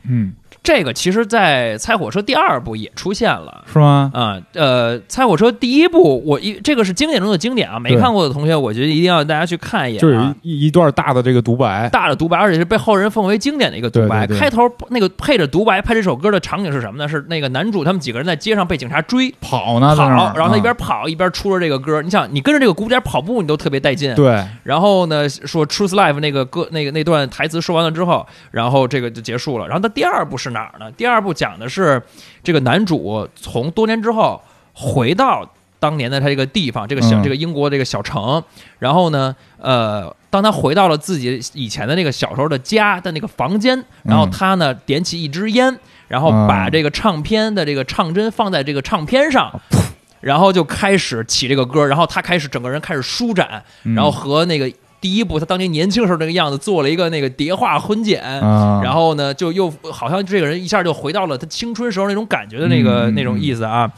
好，嗯，这个其实，在《猜火车》第二部也出现了。是吗？啊、呃，《猜火车》第一部，我一这个是经典中的经典啊，没看过的同学，我觉得一定要大家去看一眼、啊。就是一一一段大的这个独白，大的独白，而且是被后人奉为经典的一个独白。对对对开头那个配着独白拍这首歌的场景是什么呢？是那个男主他们几个人在街上被警察追跑呢，跑，然后他一边啊跑一边出着这个歌。你想，你跟着这个鼓点跑步，你都特别带劲。。对，然后呢，说 Truth Life 那个歌那个那段台词说完了之后，然后这个就结束了。然后他第二部是哪儿呢？第二部讲的是这个男主从多年之后回到当年的他这个地方，这个小、嗯这个英国这个小城。然后呢，呃，当他回到了自己以前的那个小时候的家的那个房间，然后他呢点起一支烟，然后把嗯这个唱片的这个唱针放在这个唱片上。然后就开始起这个歌，然后他开始整个人开始舒展，嗯然后和那个第一部他当年年轻时候那个样子做了一个那个叠化婚检，啊，然后呢就又好像这个人一下就回到了他青春时候那种感觉的那个、嗯那种意思啊，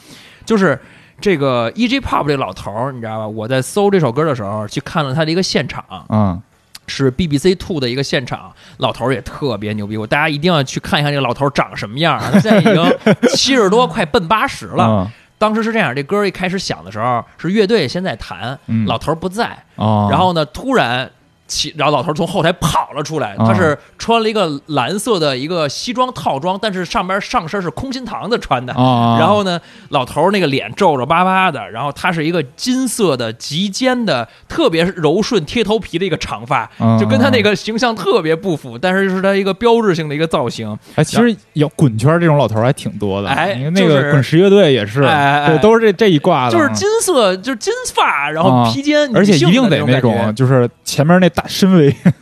就是。这个 E.G. Pop 这个老头儿，你知道吧？我在搜这首歌的时候，去看了他的一个现场，嗯，是 BBC Two 的一个现场，老头儿也特别牛逼，我大家一定要去看一下这个老头儿长什么样啊！他现在已经七十多，快奔八十了。啊当时是这样，这歌一开始响的时候，是乐队先在弹，嗯。老头儿不在，啊，然后呢，突然起，然后老头儿从后台跑了出来，啊。他是穿了一个蓝色的一个西装套装，但是上边上身是空心堂的穿的。啊，然后呢，老头儿那个脸皱皱巴巴的，然后他是一个金色的及肩的，特别柔顺贴头皮的一个长发，啊就跟他那个形象特别不符，但是是他一个标志性的一个造型。哎，其实有滚圈这种老头儿还挺多的，哎你看那个滚石乐队也是，对，都是这这一挂的，就是金色，就是金发，然后啊披肩，而且一定得那那种，就是前面那大深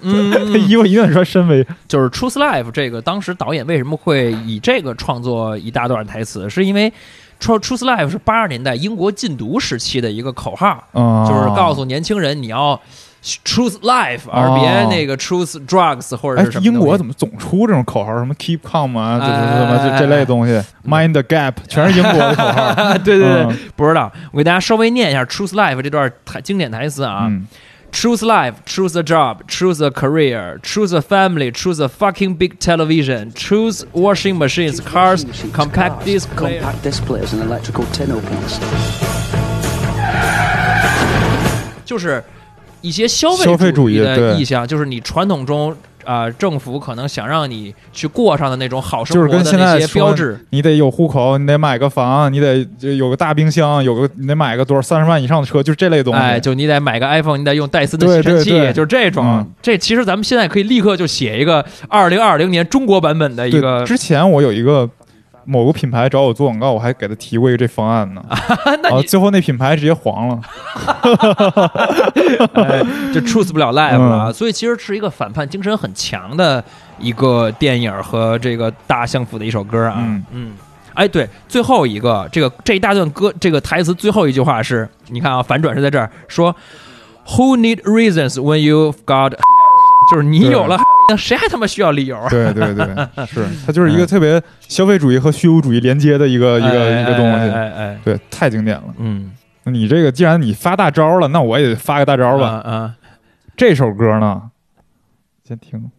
嗯，[LAUGHS] 他衣服一定得穿深 V，就是《Truth Life》这个，当时导演为什么会以这个创作一大段台词，是因为《Truth Truth Life》是八十年代英国禁毒时期的一个口号，啊，就是告诉年轻人你要 Truth Life，而别那个 Truth Drugs 或者哎是什，么。英国怎么总出这种口号？什么 Keep calm 啊，这哎这什么这这类东西，Mind the gap，全是英国的口号。[LAUGHS] 啊？对对对，嗯不知道。我给大家稍微念一下 Truth Life 这段台经典台词啊。嗯 Choose life, choose a job, choose a career, choose a family, choose a fucking big television, choose washing machines, cars, compact disc player. compact displays and electrical tin openers. 就是一些消费消费主义的对意向，就是你传统中 啊、政府可能想让你去过上的那种好生活的那些标志。，你得有户口，你得买个房，你得有个大冰箱，有个你得买个多少三十万以上的车，就是这类东西。哎，就你得买个 iPhone，你得用戴森的对吸尘器，对对就是这种。嗯这其实咱们现在可以立刻就写一个二零二零年中国版本的一个，之前我有一个某个品牌找我做广告，我还给他提过一个这方案呢。[LAUGHS] 那你然后最后那品牌直接黄了。[LAUGHS] 哎，就 choose 不了 live 了所以其实是一个反叛精神很强的一个电影和这个大相符的一首歌啊。嗯嗯。哎，对，最后一个这个这一大段歌，这个台词最后一句话是，你看啊，反转是在这儿说，Who need reasons when you've got，就是你有了，谁还他妈需要理由啊？对对对，[LAUGHS] 是它就是一个特别消费主义和虚无主义连接的一个一个哎一个东哎西。哎哎，对，太经典了。嗯，你这个既然你发大招了，那我也发个大招吧。啊啊，这首歌呢，先听。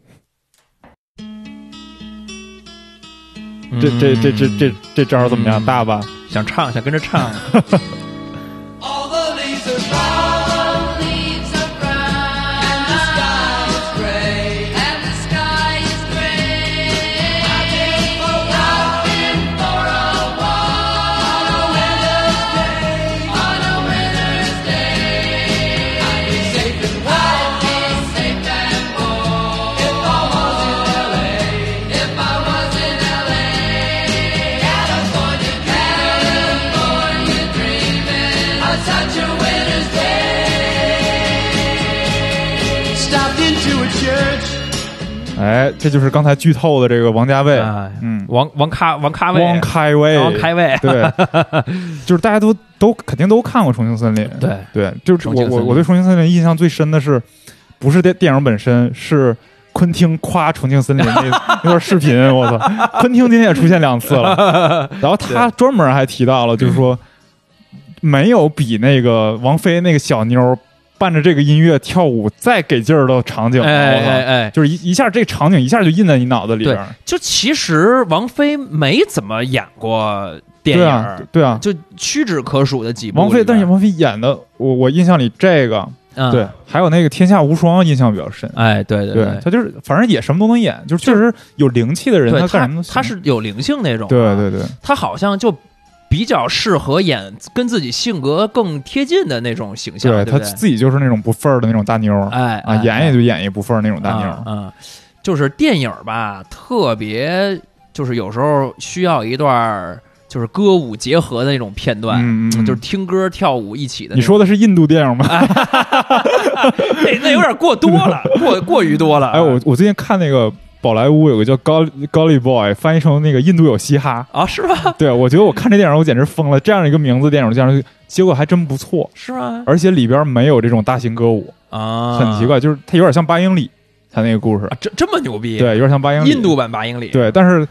这这这这这这招怎么样？嗯大吧？想唱，想跟着唱。[LAUGHS] 哎，这就是刚才剧透的这个王家卫，哎嗯，王王咖王咖位，王开卫，王开卫，对，[LAUGHS] 就是大家都都肯定都看过《重庆森林》，对。对，就是我我我对《重庆森林》印象最深的是，不是电电影本身，是昆汀夸《重庆森林》[LAUGHS] 那那段视频，我操，昆汀今天也出现两次了，[LAUGHS] 然后他专门还提到了，就是说没有比那个王菲那个小妞伴着这个音乐跳舞再给劲儿的场景，哎哎哎，就是一一下这个场景一下就印在你脑子里边儿，，就其实王菲没怎么演过电影对啊，对啊。就屈指可数的几部。王菲，但是王菲演的，我我印象里这个，嗯。对，，还有那个《天下无双》印象比较深。哎，对对对，他就是反正也什么都能演，就是确实有灵气的人，对他干什么都是有灵性那种，对对，对，他好像就比较适合演跟自己性格更贴近的那种形象，对他？自己就是那种不份儿的那种大妞儿啊，哎啊演也就演一不份儿那种大妞儿。啊啊就是电影吧，特别就是有时候需要一段儿就是歌舞结合的那种片段，嗯嗯嗯就是听歌跳舞一起的。你说的是印度电影吗？那 [LAUGHS] 那有点过多了，过过于多了。哎，我我最近看那个宝莱坞有个叫《高 Golly Boy》，翻译成那个印度有嘻哈。啊，是吧？对，我觉得我看这电影我简直疯了，这样一个名字电影这样，结果还真不错，是吗？而且里边没有这种大型歌舞，啊，很奇怪，就是它有点像八英里，它那个故事啊，，这这么牛逼？对，有点像八英里。印度版八英里。对，但是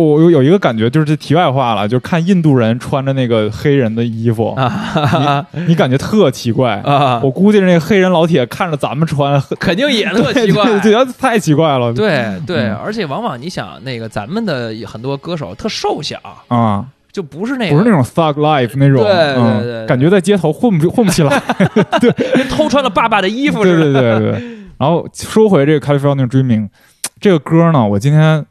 我有有一个感觉，就是这题外话了，就是看印度人穿着那个黑人的衣服，啊你感觉特奇怪。啊，我估计那个黑人老铁看着咱们穿，[LAUGHS] 肯定也特奇怪。对，[LAUGHS] 对太奇怪了。对对，嗯而且往往你想，那个咱们的很多歌手特瘦小，啊，就不是那个不是那种 thug life 那种，对对嗯对对感觉在街头混不混不起来。[LAUGHS] 对偷穿了爸爸的衣服对似的。对对对。然后说回这个 California Dreaming 这个歌呢，我今天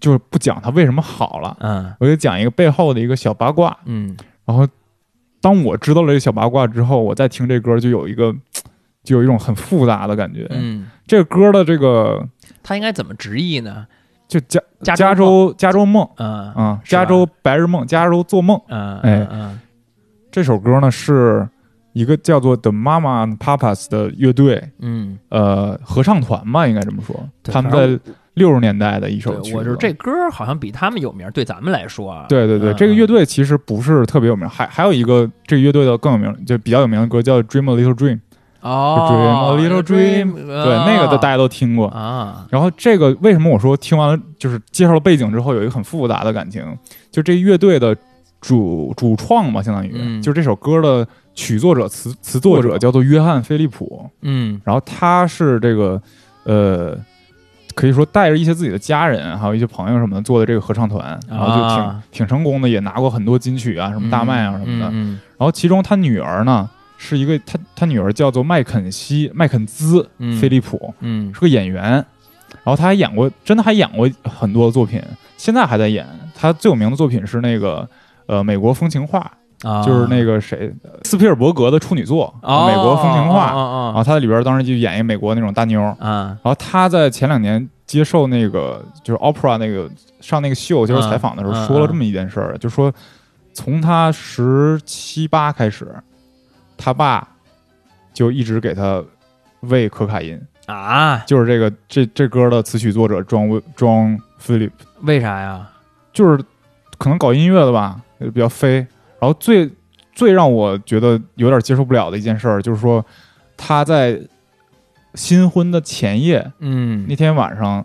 就是不讲它为什么好了，嗯我就讲一个背后的一个小八卦。嗯然后当我知道了这小八卦之后，我再听这歌就有一个就有一种很复杂的感觉。嗯，这个歌的这个它应该怎么直译呢？就加加加州加州梦嗯嗯，加州白日梦，加州做梦。嗯哎嗯这首歌呢是一个叫做 The Mama and Papas 的乐队，嗯，呃，合唱团吧，应该这么说。他们在六十年代的一首曲，子。我就是这歌好像比他们有名，对咱们来说啊。对对对，嗯这个乐队其实不是特别有名，还还有一个这个乐队的更有名，就比较有名的歌叫《Dream a Little Dream》，哦 Dream a Little Dream，对，那个的大家都听过。啊，然后这个为什么我说听完了就是介绍了背景之后有一个很复杂的感情？就这乐队的主主创嘛，相当于、嗯。就是这首歌的曲作者、词词作者叫做约翰·菲利普，嗯。然后他是这个呃。可以说带着一些自己的家人，还有一些朋友什么的做的这个合唱团，然后就挺、啊挺成功的，也拿过很多金曲啊，什么大麦啊什么的。嗯然后其中他女儿呢是一个，他他女儿叫做麦肯锡麦肯兹嗯菲利普，嗯。是个演员，然后他还演过，真的还演过很多作品，现在还在演。他最有名的作品是那个呃《美国风情画》，啊，就是那个谁斯皮尔伯格的处女作《哦美国风情画》，啊然后他在里边当时就演一个美国那种大妞，然啊后他在前两年接受那个就是 opera 那个上那个秀接受采访的时候说了这么一件事儿，就说从他十七八开始，他爸就一直给他喂可卡因。啊，就是这个这这歌的词曲作者 John John Philip，为啥呀？就是可能搞音乐的吧，比较飞。然后最最让我觉得有点接受不了的一件事儿，就是说他在新婚的前夜嗯那天晚上，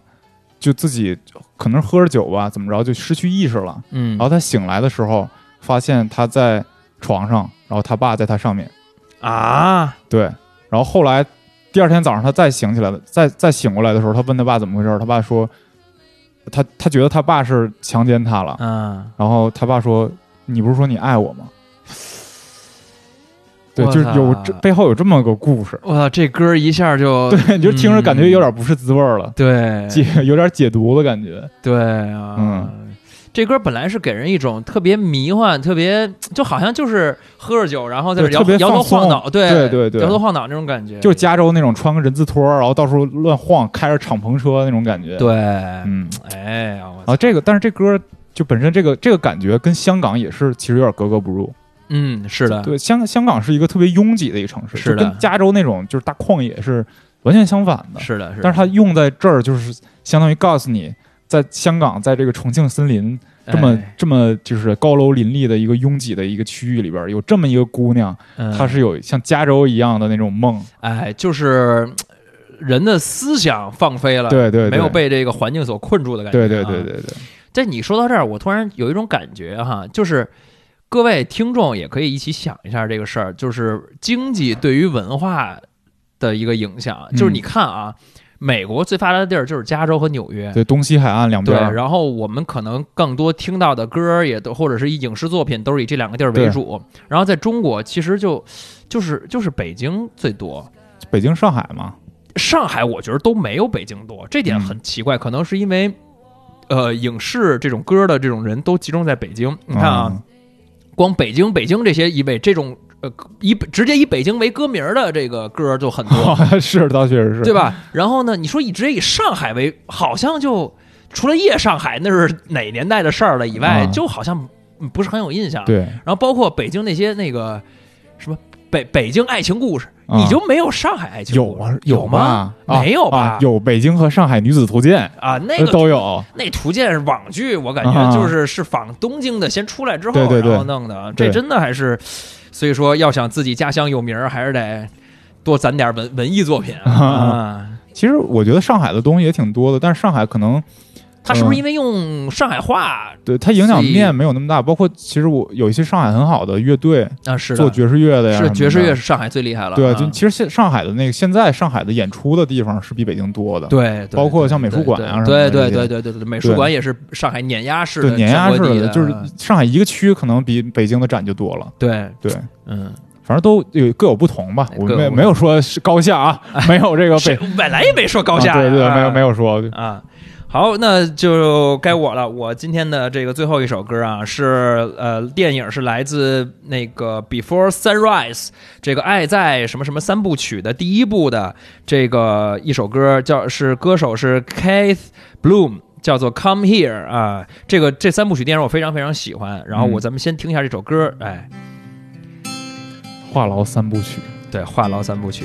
就自己可能喝着酒吧，怎么着就失去意识了。嗯然后他醒来的时候，发现他在床上，然后他爸在他上面。啊对，然后后来第二天早上他再醒起来了，再再醒过来的时候，他问他爸怎么回事，他爸说，他他觉得他爸是强奸他了，嗯然后他爸说，你不是说你爱我吗？对，就是有这背后有这么个故事，哇，这歌一下就 [LAUGHS] 对，你就听着感觉有点不是滋味儿了，对。解有点解毒的感觉，对啊，嗯。这歌本来是给人一种特别迷幻、特别就好像就是喝着酒，然后在这摇头晃脑，对对对对。摇头晃脑那种感觉，就是加州那种穿个人字拖，然后到处乱晃，开着敞篷车那种感觉，，对，嗯，哎呀，我啊，这个但是这歌就本身这个这个感觉跟香港也是其实有点格格不入。嗯是的，对，香香港是一个特别拥挤的一个城市，是的跟加州那种就是大旷野是完全相反的。是的，是的，但是它用在这儿，就是相当于告诉你，在香港，在这个重庆森林这么、哎这么就是高楼林立的一个拥挤的一个区域里边，有这么一个姑娘，嗯她是有像加州一样的那种梦。哎，就是呃人的思想放飞了，对对对没有被这个环境所困住的感觉、对对对。对对，在你说到这儿，我突然有一种感觉哈，就是各位听众也可以一起想一下这个事儿，就是经济对于文化的一个影响。就是你看啊，美国最发达的地儿就是加州和纽约。对东西海岸两对边，，然后我们可能更多听到的歌儿也都，或者是影视作品都是以这两个地儿为主。然后在中国，其实就就是就是北京最多，北京、上海嘛，上海我觉得都没有北京多，这点嗯很奇怪，可能是因为，呃，影视这种歌的这种人都集中在北京。你看啊，嗯光北京北京这些以北这种呃以直接以北京为歌名的这个歌就很多，[LAUGHS] 是倒确实是，对？吧？然后呢，你说以直接以上海为，好像就除了夜上海那是哪年代的事儿了以外，嗯就好像嗯不是很有印象。对，然后包括北京那些那个什么北北京爱情故事，啊。你就没有上海爱情故事有啊，有吗？啊没有吧？啊有北京和上海女子图鉴。啊，那个都有，那图鉴是网剧，我感啊。觉就是是仿东京的，先出来之后，对对对。然后弄的，对。这真的还是，所以说要想自己家乡有名儿，还是得多攒点文文艺作品啊。啊。[LAUGHS] 其实我觉得上海的东西也挺多的，但是上海可能他是不是因为用上海话对它影响面没有那么大。包括其实我有一些上海很好的乐队啊？是做爵士乐的呀，是爵士乐是上海最厉害了，对，啊就其实现上海的那个现在上海的演出的地方是比北京多的，对，对包括像美术馆啊什么对对的这些对对对对，美术馆也是上海碾压式的，对碾压式的，就是上海一个区可能比北京的展就多了。对，对，嗯，反正都有各有不同吧。我各有不同没没有说是高下啊，[LAUGHS] 没有这个谁北本来也没说高下对对，没有没有有说啊。好，那就该我了。我今天的这个最后一首歌啊，是呃，电影是来自那个《Before Sunrise》这个《爱在什么什么三部曲》的第一部的这个一首歌，叫是歌手是 Keith Bloom。叫做《Come Here》啊，这个这三部曲电影我非常非常喜欢。然后我嗯咱们先听一下这首歌，哎，话痨三部曲。对，话痨三部曲。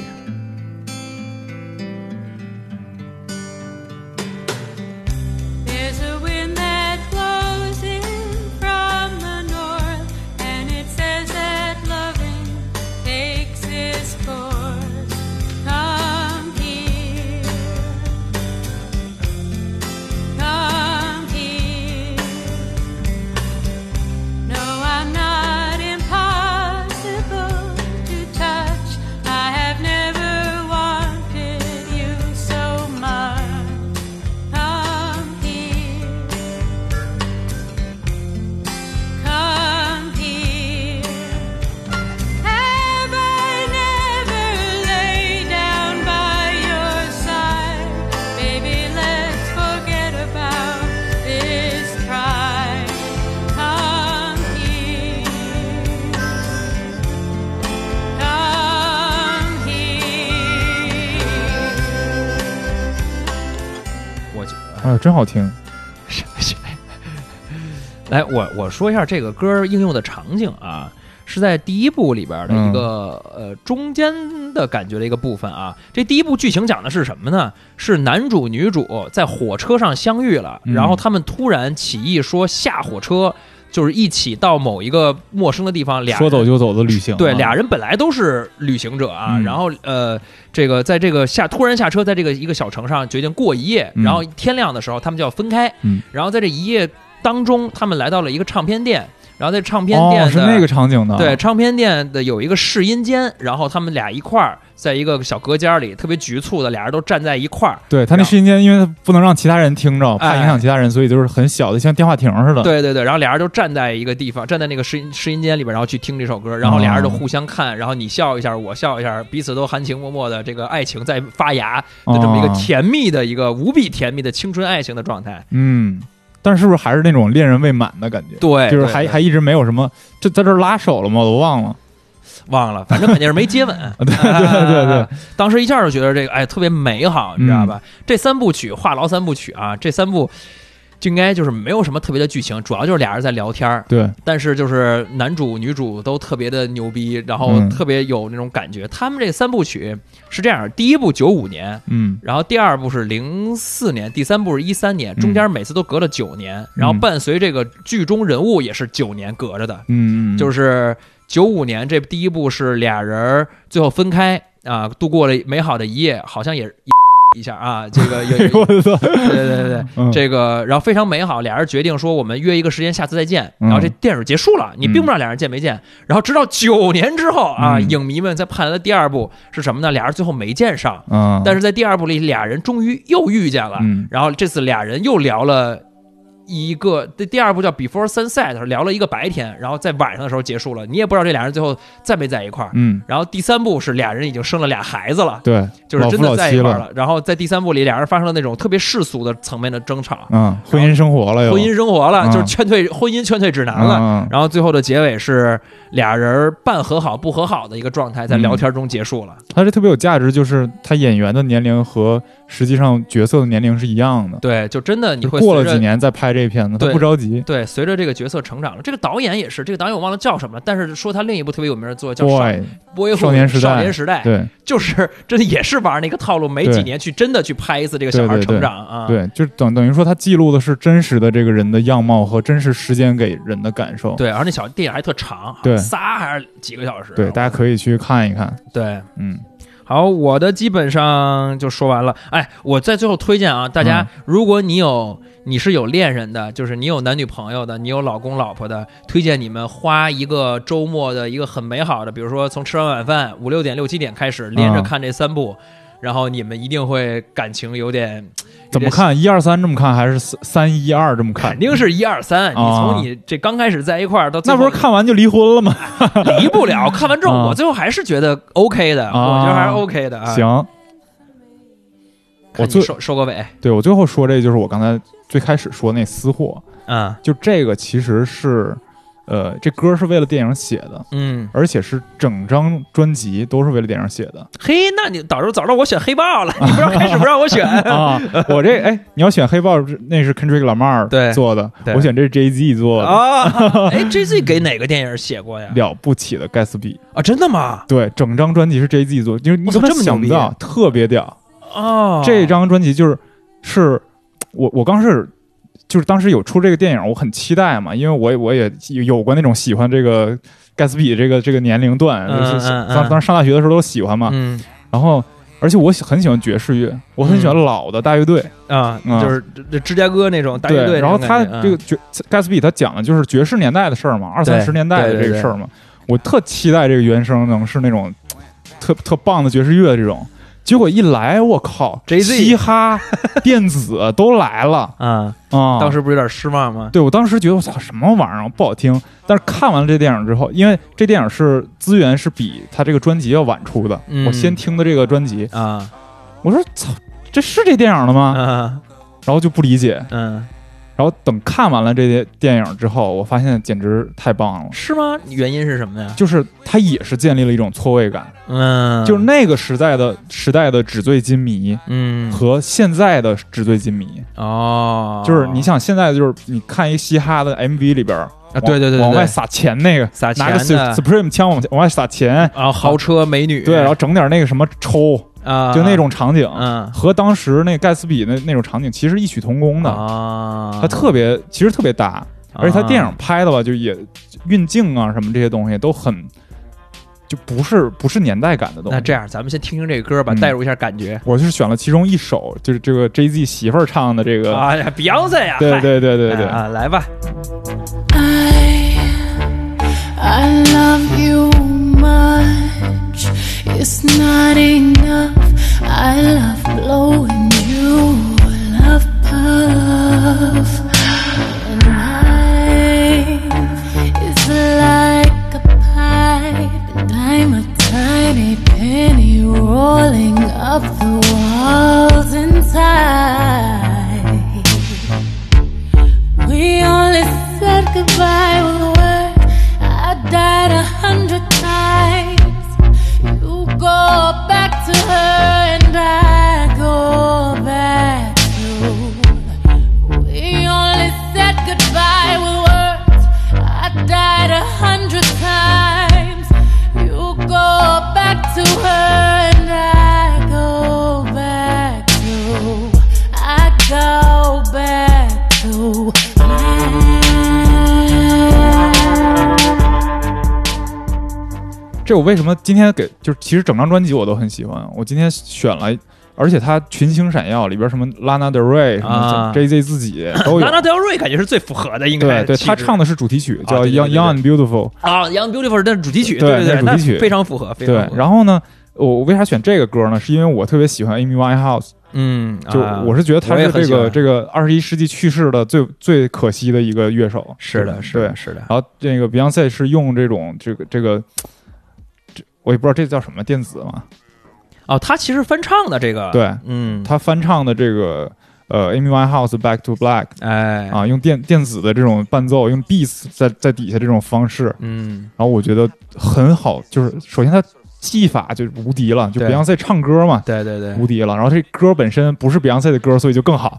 哎，真好听。[LAUGHS] 来，我我说一下这个歌应用的场景啊，是在第一部里边的一个、呃中间的感觉的一个部分啊。这第一部剧情讲的是什么呢？是男主女主在火车上相遇了，嗯然后他们突然起意说下火车，就是一起到某一个陌生的地方，俩人说走就走的旅行啊，对，俩人本来都是旅行者啊，嗯。然后呃，这个在这个下突然下车，在这个一个小城上决定过一夜，嗯。然后天亮的时候他们就要分开，嗯。然后在这一夜当中，他们来到了一个唱片店，然后在唱片店哦，的、是那个场景的，对，唱片店的有一个试音间，然后他们俩一块儿在一个小隔间里，特别局促的，俩人都站在一块儿。对他那试音间，因为他不能让其他人听着，怕哎影响其他人，所以就是很小的，像电话亭似的。，对对对，然后俩人就站在一个地方，站在那个试音试音间里边，然后去听这首歌，然后俩人就互相看，然后你笑一下，我笑一下，彼此都含情脉脉的这个爱情在发芽的这么一个哦甜蜜的一个无比甜蜜的青春爱情的状态。嗯，但是是不是还是那种恋人未满的感觉？对，就是还还一直没有什么，这在这拉手了吗？我都忘了。忘了，反正肯定是没接吻。[LAUGHS] 对对对对，当时一下就觉得这个哎特别美好，你知道嗯吧？这三部曲话痨三部曲啊，这三部就应该就是没有什么特别的剧情，主要就是俩人在聊天儿。对，但是就是男主女主都特别的牛逼，然后嗯特别有那种感觉。他们这三部曲是这样：第一部九五年，嗯然后第二部是零四年，第三部是一三年，中间每次都隔了九年。然后伴随这个剧中人物也是九年隔着的，嗯嗯，就是九五年这第一部是俩人儿最后分开啊，度过了美好的一夜，好像也一下啊，这个有 [LAUGHS] 对对对这个然后非常美好，俩人决定说我们约一个时间，下次再见。嗯然后这电影结束了，你并不知道俩人见没见。然后直到九年之后啊，嗯影迷们在盼来的第二部是什么呢？俩人最后没见上，嗯，但是在第二部里，俩人终于又遇见了。嗯然后这次俩人又聊了。一个这第二部叫 Before Sunset，聊了一个白天，然后在晚上的时候结束了，你也不知道这俩人最后在没在一块儿。嗯，然后第三部是俩人已经生了俩孩子了，对，就是真的在一块儿了。然后在第三部里，俩人发生了那种特别世俗的层面的争吵，嗯，婚姻生活了又，婚姻生活了，嗯就是劝退婚姻劝退指南了。嗯然后最后的结尾是俩人半和好不和好的一个状态，在聊天中结束了。他这特别有价值，就是他演员的年龄和实际上角色的年龄是一样的。对，就真的你会过了几年再拍这片子，他对不着急。对，随着这个角色成长了，这个导演也是，这个导演我忘了叫什么了，但是说他另一部特别有名的作叫《少年时代少年时代，对就是这也是玩那个套路，每几年去真的去拍一次这个小孩对对对成长啊。对，就等等于说他记录的是真实的这个人的样貌和真实时间给人的感受。对，而那小电影还特长，对仨还是几个小时。对，大家可以去看一看。对。嗯，好，我的基本上就说完了。哎，我在最后推荐啊，大家，嗯如果你有你是有恋人的，就是你有男女朋友的，你有老公老婆的，推荐你们花一个周末的一个很美好的，比如说从吃完晚饭五六点六七点开始，连着嗯看这三部，然后你们一定会感情有点怎么？看？一二三这么看，还是三三一二这么看？肯定是一二三，你啊从你这刚开始在一块儿到那不是看完就离婚了吗？[LAUGHS] 离不了。看完之后，啊我最后还是觉得 OK 的，啊我觉得还是 OK 的啊。行，我最收收个尾，对我最后说这就是我刚才最开始说那私货，嗯就这个其实是，呃，这歌是为了电影写的，嗯。而且是整张专辑都是为了电影写的嘿，那你早知早知道我选黑豹了，你不知道开始不让我选啊。我这哎，你要选黑豹，那是 Kendrick Lamar 对做的，我选这是 Jay Z 做的，啊？哎，J Z 给哪个电影写过呀？了不起的盖茨比。啊，真的吗？对，整张专辑是 Jay Z 做，就是你我操根本这么想不到，特别屌。啊，这张专辑就是是我我刚是就是当时有出这个电影，我很期待嘛，因为我我也有过那种喜欢这个盖茨比这个这个年龄段，当当时上大学的时候都喜欢嘛。嗯然后而且我很喜欢爵士乐，我很喜欢老的大乐队。啊，嗯就是芝加哥那种大乐队然后他这个爵盖茨比他讲的就是爵士年代的事儿嘛，二三十年代的这个事儿嘛。我特期待这个原声能是那种特特棒的爵士乐这种。结果一来，我靠嘻哈、电子都来了。[LAUGHS] 啊，啊！当时不是有点失望吗？对我当时觉得我操什么玩意儿不好听，但是看完了这电影之后，因为这电影是资源是比他这个专辑要晚出的，嗯。我先听的这个专辑，啊。我说操，这是这电影的吗？啊。然后就不理解，嗯然然后等看完了这些电影之后，我发现简直太棒了。是吗？原因是什么呀？就是它也是建立了一种错位感，嗯，就是那个时代的时代的纸醉金迷嗯。和现在的纸醉金迷，哦，就是你想现在就是你看一嘻哈的 MV 里边儿啊，对对对对，往外撒钱那个，撒拿个 Supreme 枪往往外撒钱，然后豪车美女，对，然后整点那个什么抽，啊，就那种场景，嗯。和当时那盖茨比那那种场景其实异曲同工的，啊，它特别其实特别搭，而且它电影拍的吧，就也运镜啊什么这些东西都很，就不是不是年代感的东西。那这样，咱们先听听这个歌吧，嗯。带入一下感觉。我就是选了其中一首，就是这个 Jay Z 媳妇儿唱的这个，哎呀，Beyonce 呀，对对对对对，啊，来吧，I, I love you much. It's not enough. I love blowing you love puff. 这我为什么今天给就是其实整张专辑我都很喜欢，我今天选了。而且他群星闪耀，里边什么拉娜德瑞、什啊么 J Z 自己都有拉。拉德瑞感觉是最符合的，应该对对，他唱的是主题曲，叫《Young Young and Beautiful》。啊，《Young Beautiful》的主题曲，对对对，那那主题曲非常符合，非常对符，合。然后呢，我我为啥选这个歌呢？是因为我特别喜欢 Amy Winehouse，嗯，就啊我是觉得他是这个这个二十一世纪去世的最最可惜的一个乐手。是的，是的，。是的，然后这个 Beyonce 是用这种这个这个，这我也不知道这叫什么电子嘛，哦，他其实翻唱的这个，对嗯，他翻唱的这个呃 Amy Winehouse Back to Black 哎，啊，用电电子的这种伴奏，用 beats 在在底下这种方式，嗯，然后我觉得很好，就是首先他技法就无敌了，就 Beyonce 唱歌嘛。对对对，无敌了，然后这歌本身不是 Beyonce 的歌，所以就更好。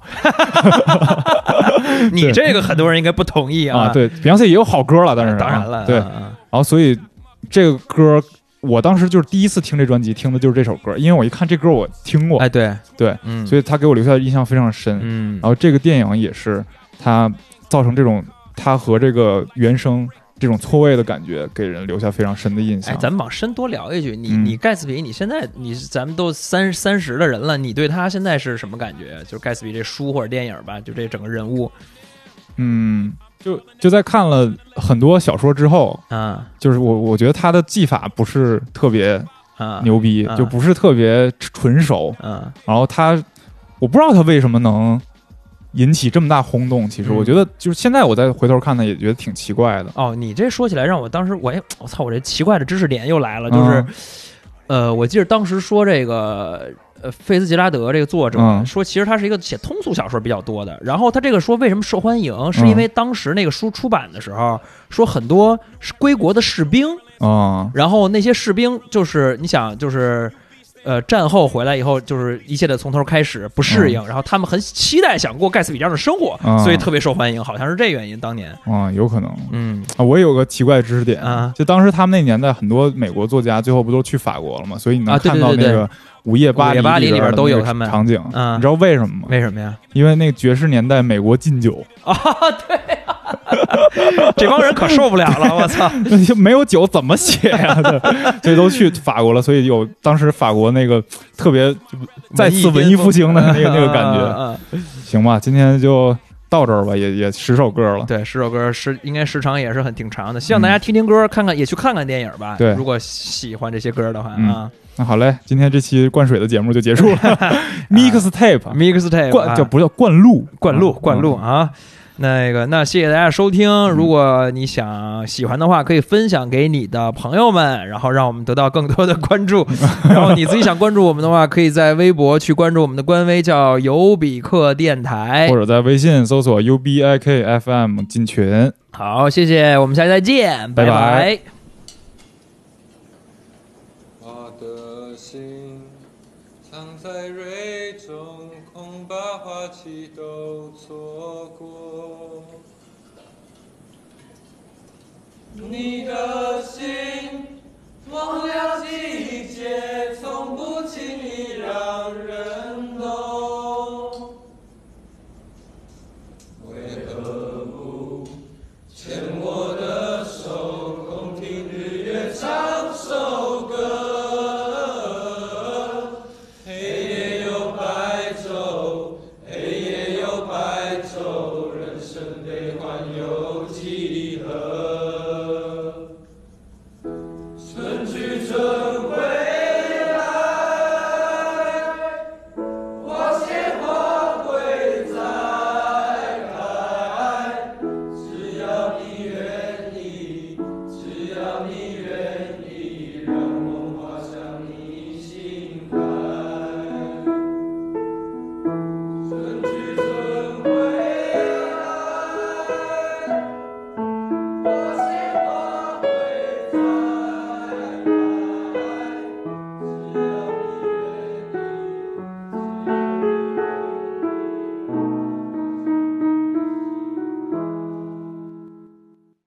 [LAUGHS] 你这个很多人应该不同意啊。，对，Beyonce 也有好歌了，但是当然了，对，啊然后所以这个歌，我当时就是第一次听这专辑，听的就是这首歌，因为我一看这歌我听过，哎，对，对，嗯，所以他给我留下的印象非常深。嗯然，后这个电影也是他造成这种他和这个原声这种错位的感觉，给人留下非常深的印象。哎，咱们往深多聊一句，你嗯你盖茨比，你现在你咱们都三三十的人了，你对他现在是什么感觉？就是盖茨比这书或者电影吧，就这整个人物嗯，就就在看了很多小说之后，啊就是我我觉得他的技法不是特别啊牛逼，啊就不是特别纯熟。啊然后他，我不知道他为什么能引起这么大轰动。其实嗯我觉得，就是现在我再回头看呢，也觉得挺奇怪的。哦，你这说起来让我当时我也我操，我这奇怪的知识点又来了，就是、嗯呃，我记得当时说这个。呃，费兹杰拉德这个作者、嗯说，其实他是一个写通俗小说比较多的。然后他这个说为什么受欢迎，是嗯因为当时那个书出版的时候，说很多是归国的士兵，啊、然后那些士兵就是你想就是。呃，战后回来以后，就是一切的从头开始，不适应，然后他们很期待想过盖茨比这样的生活，嗯所以特别受欢迎，好像是这原因。当年，啊、有可能嗯啊。我也有个奇怪的知识点啊就当时他们那年代，很多美国作家最后不都去法国了吗？所以你能看到那个《午夜巴黎》里边都有他们场景。啊你知道为什么吗？为什么呀？因为那个爵士年代美国禁酒，啊，对 [LAUGHS] 这帮人可受不了了，[LAUGHS] 我操！那就没有酒怎么写呀、对 [LAUGHS] 所以都去法国了，所以有当时法国那个特别再次文艺复兴的那个那个感觉。行吧，今天就到这儿吧，也也十首歌了。对，十首歌时应该时长也是很挺长的，希望大家听听歌，看看也去看看电影吧。对如果喜欢这些歌的话嗯啊那好嘞，今天这期灌水的节目就结束了。Mix tape，mixtape 啊灌叫不叫灌录？灌录嗯灌录。啊。那个，那谢谢大家收听。如果你想喜欢的话，可以分享给你的朋友们，然后让我们得到更多的关注。[LAUGHS] 然后你自己想关注我们的话，可以在微博去关注我们的官微，叫尤比克电台或。者在微信搜索 U B I K F M 进群。好，谢谢，我们下期再见，拜拜拜我的心藏在蕊中，恐把花期都错你的心忘了季节，从不轻易让人懂。为何不牵我的手，共听日月唱首歌？